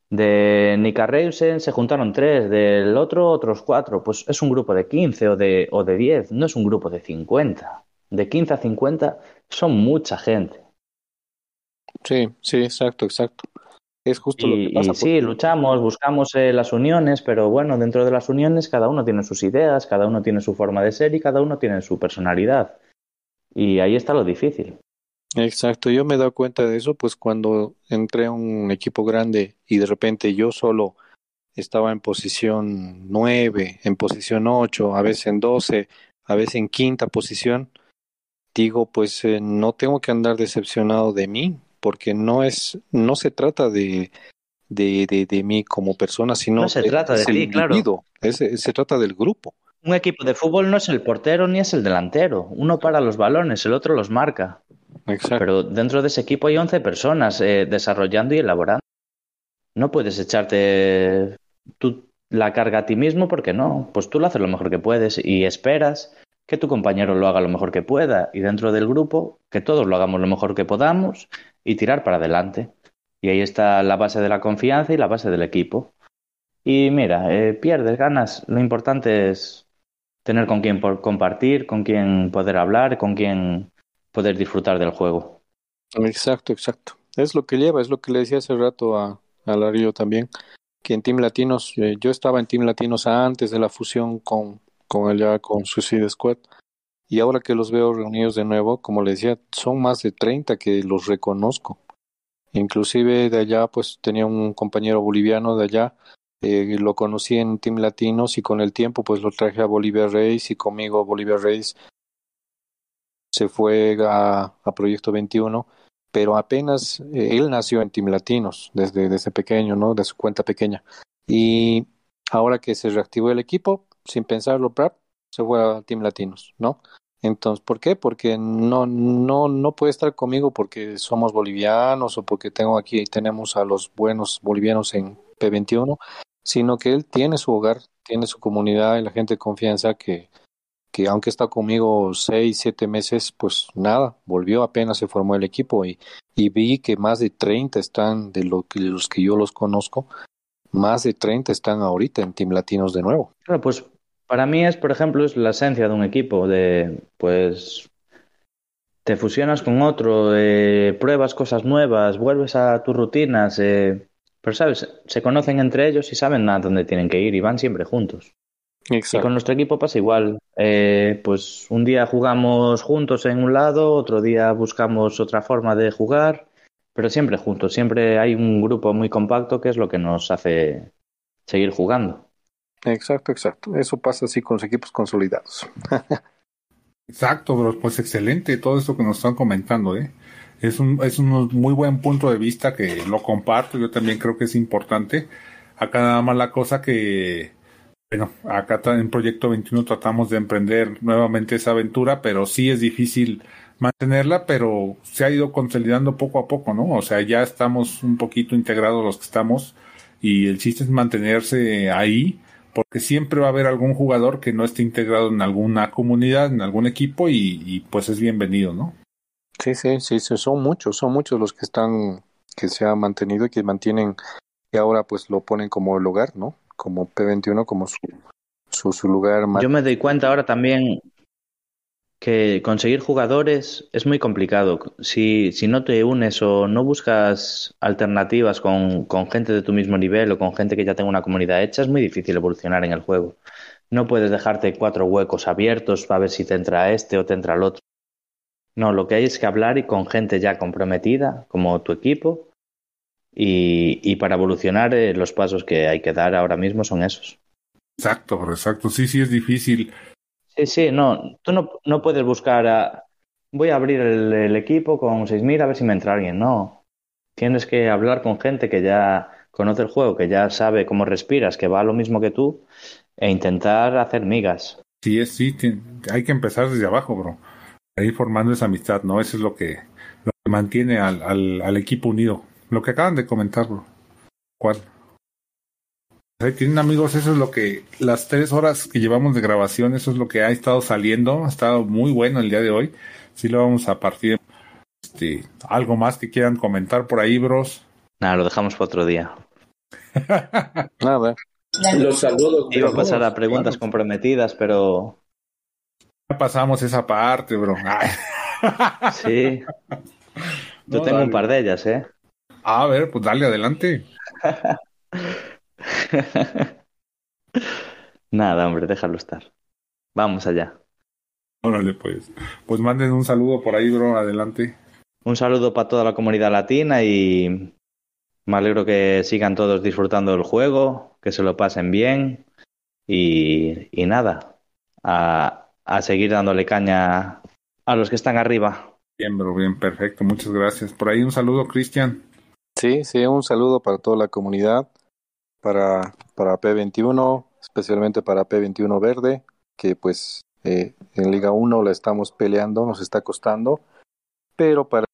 de Nika Reusen se juntaron 3, del otro otros 4. Pues es un grupo de 15 o de, o de 10, no es un grupo de 50. De 15 a 50 son mucha gente. sí, sí, exacto, exacto. Es justo lo que pasa. y sí, luchamos, buscamos eh, las uniones, pero bueno, dentro de las uniones cada uno tiene sus ideas, cada uno tiene su forma de ser y cada uno tiene su personalidad. Y ahí está lo difícil. Exacto, yo me he dado cuenta de eso, pues cuando entré a un equipo grande y de repente yo solo estaba en posición 9, en posición 8, a veces en 12, a veces en quinta posición, digo, pues eh, no tengo que andar decepcionado de mí, porque no es, no se trata de, de, de, de mí como persona, sino No se trata de ti, claro. es- se trata del grupo. Un equipo de fútbol no es el portero ni es el delantero. Uno para los balones, el otro los marca. Exacto. Pero dentro de ese equipo hay 11 personas eh, desarrollando y elaborando. No puedes echarte tú la carga a ti mismo porque no. Pues tú lo haces lo mejor que puedes y esperas que tu compañero lo haga lo mejor que pueda y dentro del grupo que todos lo hagamos lo mejor que podamos y tirar para adelante. Y ahí está la base de la confianza y la base del equipo. Y mira, eh, pierdes, ganas. Lo importante es tener con quién compartir, con quién poder hablar, con quién poder disfrutar del juego. Exacto, exacto. Es lo que lleva, es lo que le decía hace rato a, a también, que en Team Latinos, eh, yo estaba en Team Latinos antes de la fusión con, con ya con Suicide Squad, y ahora que los veo reunidos de nuevo, como le decía, son más de 30 que los reconozco. Inclusive de allá, pues tenía un compañero boliviano de allá, eh, lo conocí en Team Latinos y con el tiempo pues lo traje a Bolivia Race y conmigo Bolivia Race se fue a, a Proyecto 21 pero apenas eh, él nació en Team Latinos desde, desde pequeño, ¿no? De su cuenta pequeña. Y ahora que se reactivó el equipo, sin pensarlo, ¡prap! se fue a Team Latinos, ¿no? Entonces, ¿por qué? Porque no, no, no puede estar conmigo porque somos bolivianos o porque tengo aquí, tenemos a los buenos bolivianos en P21, sino que él tiene su hogar, tiene su comunidad y la gente de confianza que, que aunque está conmigo seis, siete meses, pues nada, volvió apenas se formó el equipo y, y vi que más de 30 están, de, de los que yo los conozco, más de 30 están ahorita en Team Latinos de nuevo. Claro, pues para mí es, por ejemplo, es la esencia de un equipo, de pues te fusionas con otro, eh, pruebas cosas nuevas, vuelves a tus rutinas, eh, pero sabes, se conocen entre ellos y saben a dónde tienen que ir y van siempre juntos. Y con nuestro equipo pasa igual. Eh, pues un día jugamos juntos en un lado, otro día buscamos otra forma de jugar, pero siempre juntos. Siempre hay un grupo muy compacto que es lo que nos hace seguir jugando. Exacto, exacto. Eso pasa así con los equipos consolidados. Exacto, bro, pues excelente todo esto que nos están comentando, ¿eh? Es un, es un muy buen punto de vista que lo comparto, yo también creo que es importante. Acá nada más la cosa que, bueno, acá en Proyecto 21 tratamos de emprender nuevamente esa aventura, pero sí es difícil mantenerla, pero se ha ido consolidando poco a poco, ¿no? O sea, ya estamos un poquito integrados los que estamos y el chiste es mantenerse ahí porque siempre va a haber algún jugador que no esté integrado en alguna comunidad, en algún equipo y, y, pues es bienvenido, ¿no? Sí, sí, sí, sí, son muchos, son muchos los que están, que se han mantenido y que mantienen, y ahora pues lo ponen como lugar, ¿no? Como P21, como su, su, su lugar más. Yo me doy cuenta ahora también que conseguir jugadores es muy complicado. Si, si no te unes o no buscas alternativas con, con gente de tu mismo nivel o con gente que ya tenga una comunidad hecha, es muy difícil evolucionar en el juego. No puedes dejarte cuatro huecos abiertos para ver si te entra este o te entra el otro. No, lo que hay es que hablar y con gente ya comprometida, como tu equipo, Y, y para evolucionar, eh, los pasos que hay que dar ahora mismo son esos. Exacto, exacto. Sí, sí, es difícil. Sí, sí, no, tú no, no puedes buscar a, voy a abrir el, equipo con 6.000 a ver si me entra alguien. No, tienes que hablar con gente que ya conoce el juego, que ya sabe cómo respiras, que va a lo mismo que tú, e intentar hacer migas. Sí, es, sí, hay que empezar desde abajo, bro. Ir formando esa amistad, ¿no? Eso es lo que, lo que mantiene al, al, al equipo unido. Lo que acaban de comentar, bro. ¿Cuál? Ahí tienen amigos, eso es lo que, las tres horas que llevamos de grabación, eso es lo que ha estado saliendo, ha estado muy bueno el día de hoy. Sí lo vamos a partir. Este, algo más que quieran comentar por ahí, bros. Nada, lo dejamos para otro día. Nada. Los saludos. Iba a pasar a preguntas claro. comprometidas, pero Ya pasamos esa parte, bro. Ay. sí. Yo No, tengo dale. un par de ellas, ¿eh? A ver, pues dale adelante. Nada, hombre, déjalo estar. Vamos allá. Órale, pues. Pues manden un saludo por ahí, bro. Adelante. Un saludo para toda la comunidad latina y me alegro que sigan todos disfrutando del juego, que se lo pasen bien y, y nada, a, a seguir dándole caña a los que están arriba. Bien, bro, bien, perfecto. Muchas gracias. Por ahí un saludo, Cristian. Sí, sí, un saludo para toda la comunidad, para, para P21, especialmente para P21 Verde, que pues eh, en Liga 1 la estamos peleando, nos está costando, pero para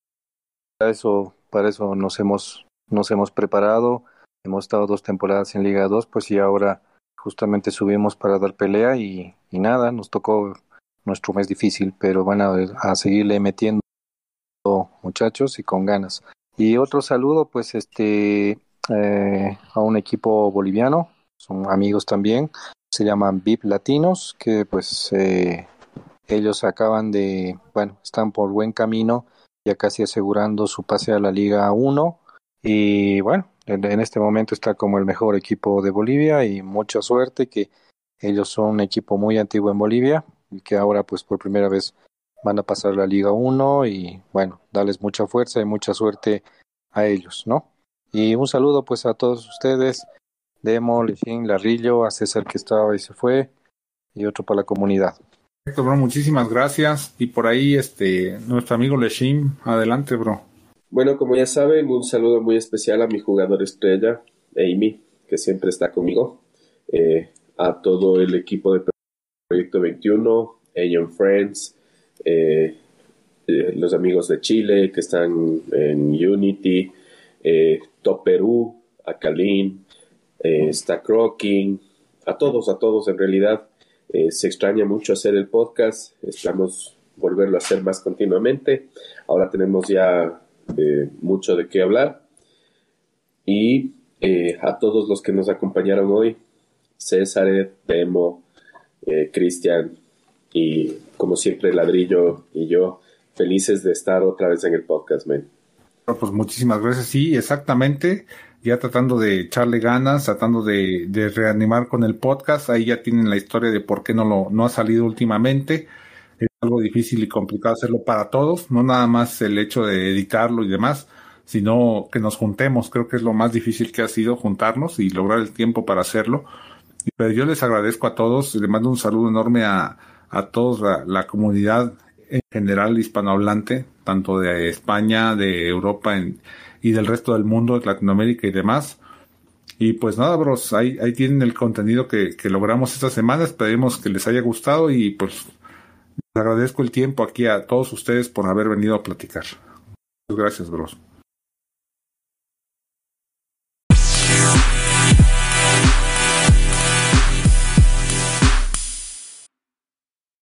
eso, para eso nos hemos, nos hemos preparado, hemos estado dos temporadas en Liga 2, pues y ahora justamente subimos para dar pelea y, y nada, nos tocó nuestro mes difícil, pero van a, a seguirle metiendo muchachos y con ganas. Y otro saludo, pues, este, eh, a un equipo boliviano, son amigos también, se llaman VIP Latinos, que pues eh, ellos acaban de, bueno, están por buen camino, ya casi asegurando su pase a la Liga 1. Y bueno, en, en este momento está como el mejor equipo de Bolivia y mucha suerte que ellos son un equipo muy antiguo en Bolivia y que ahora pues por primera vez van a pasar la Liga 1 y bueno, darles mucha fuerza y mucha suerte a ellos, ¿no? Y un saludo pues a todos ustedes, Demo, Lechín, Larrillo, a César que estaba y se fue, y otro para la comunidad. Perfecto, bro. Muchísimas gracias. Y por ahí, este, nuestro amigo Leshim. Adelante, bro. Bueno, como ya saben, un saludo muy especial a mi jugador estrella, Amy, que siempre está conmigo. Eh, a todo el equipo de Proyecto 21, Aeon Friends, eh, eh, los amigos de Chile que están en Unity, eh, Top Perú, a Kalin, eh, está Croaking, a todos, a todos en realidad. Eh, se extraña mucho hacer el podcast, esperamos volverlo a hacer más continuamente. Ahora tenemos ya eh, mucho de qué hablar. Y eh, a todos los que nos acompañaron hoy, César, Demo, eh, Cristian y como siempre Ladrillo y yo, felices de estar otra vez en el podcast, man. Pues muchísimas gracias. Sí, exactamente. Ya tratando de echarle ganas, tratando de, reanimar con el podcast. Ahí ya tienen la historia de por qué no lo no ha salido últimamente. Es algo difícil y complicado hacerlo para todos, no nada más el hecho de editarlo y demás, sino que nos juntemos. Creo que es lo más difícil que ha sido juntarnos y lograr el tiempo para hacerlo. Pero yo les agradezco a todos, les mando un saludo enorme a, a todos, la, la comunidad en general hispanohablante, tanto de España, de Europa y del resto del mundo, de Latinoamérica y demás. Y pues nada, bros, ahí, ahí tienen el contenido que, que logramos esta semana. Esperemos que les haya gustado y pues les agradezco el tiempo aquí a todos ustedes por haber venido a platicar. Muchas gracias, bros.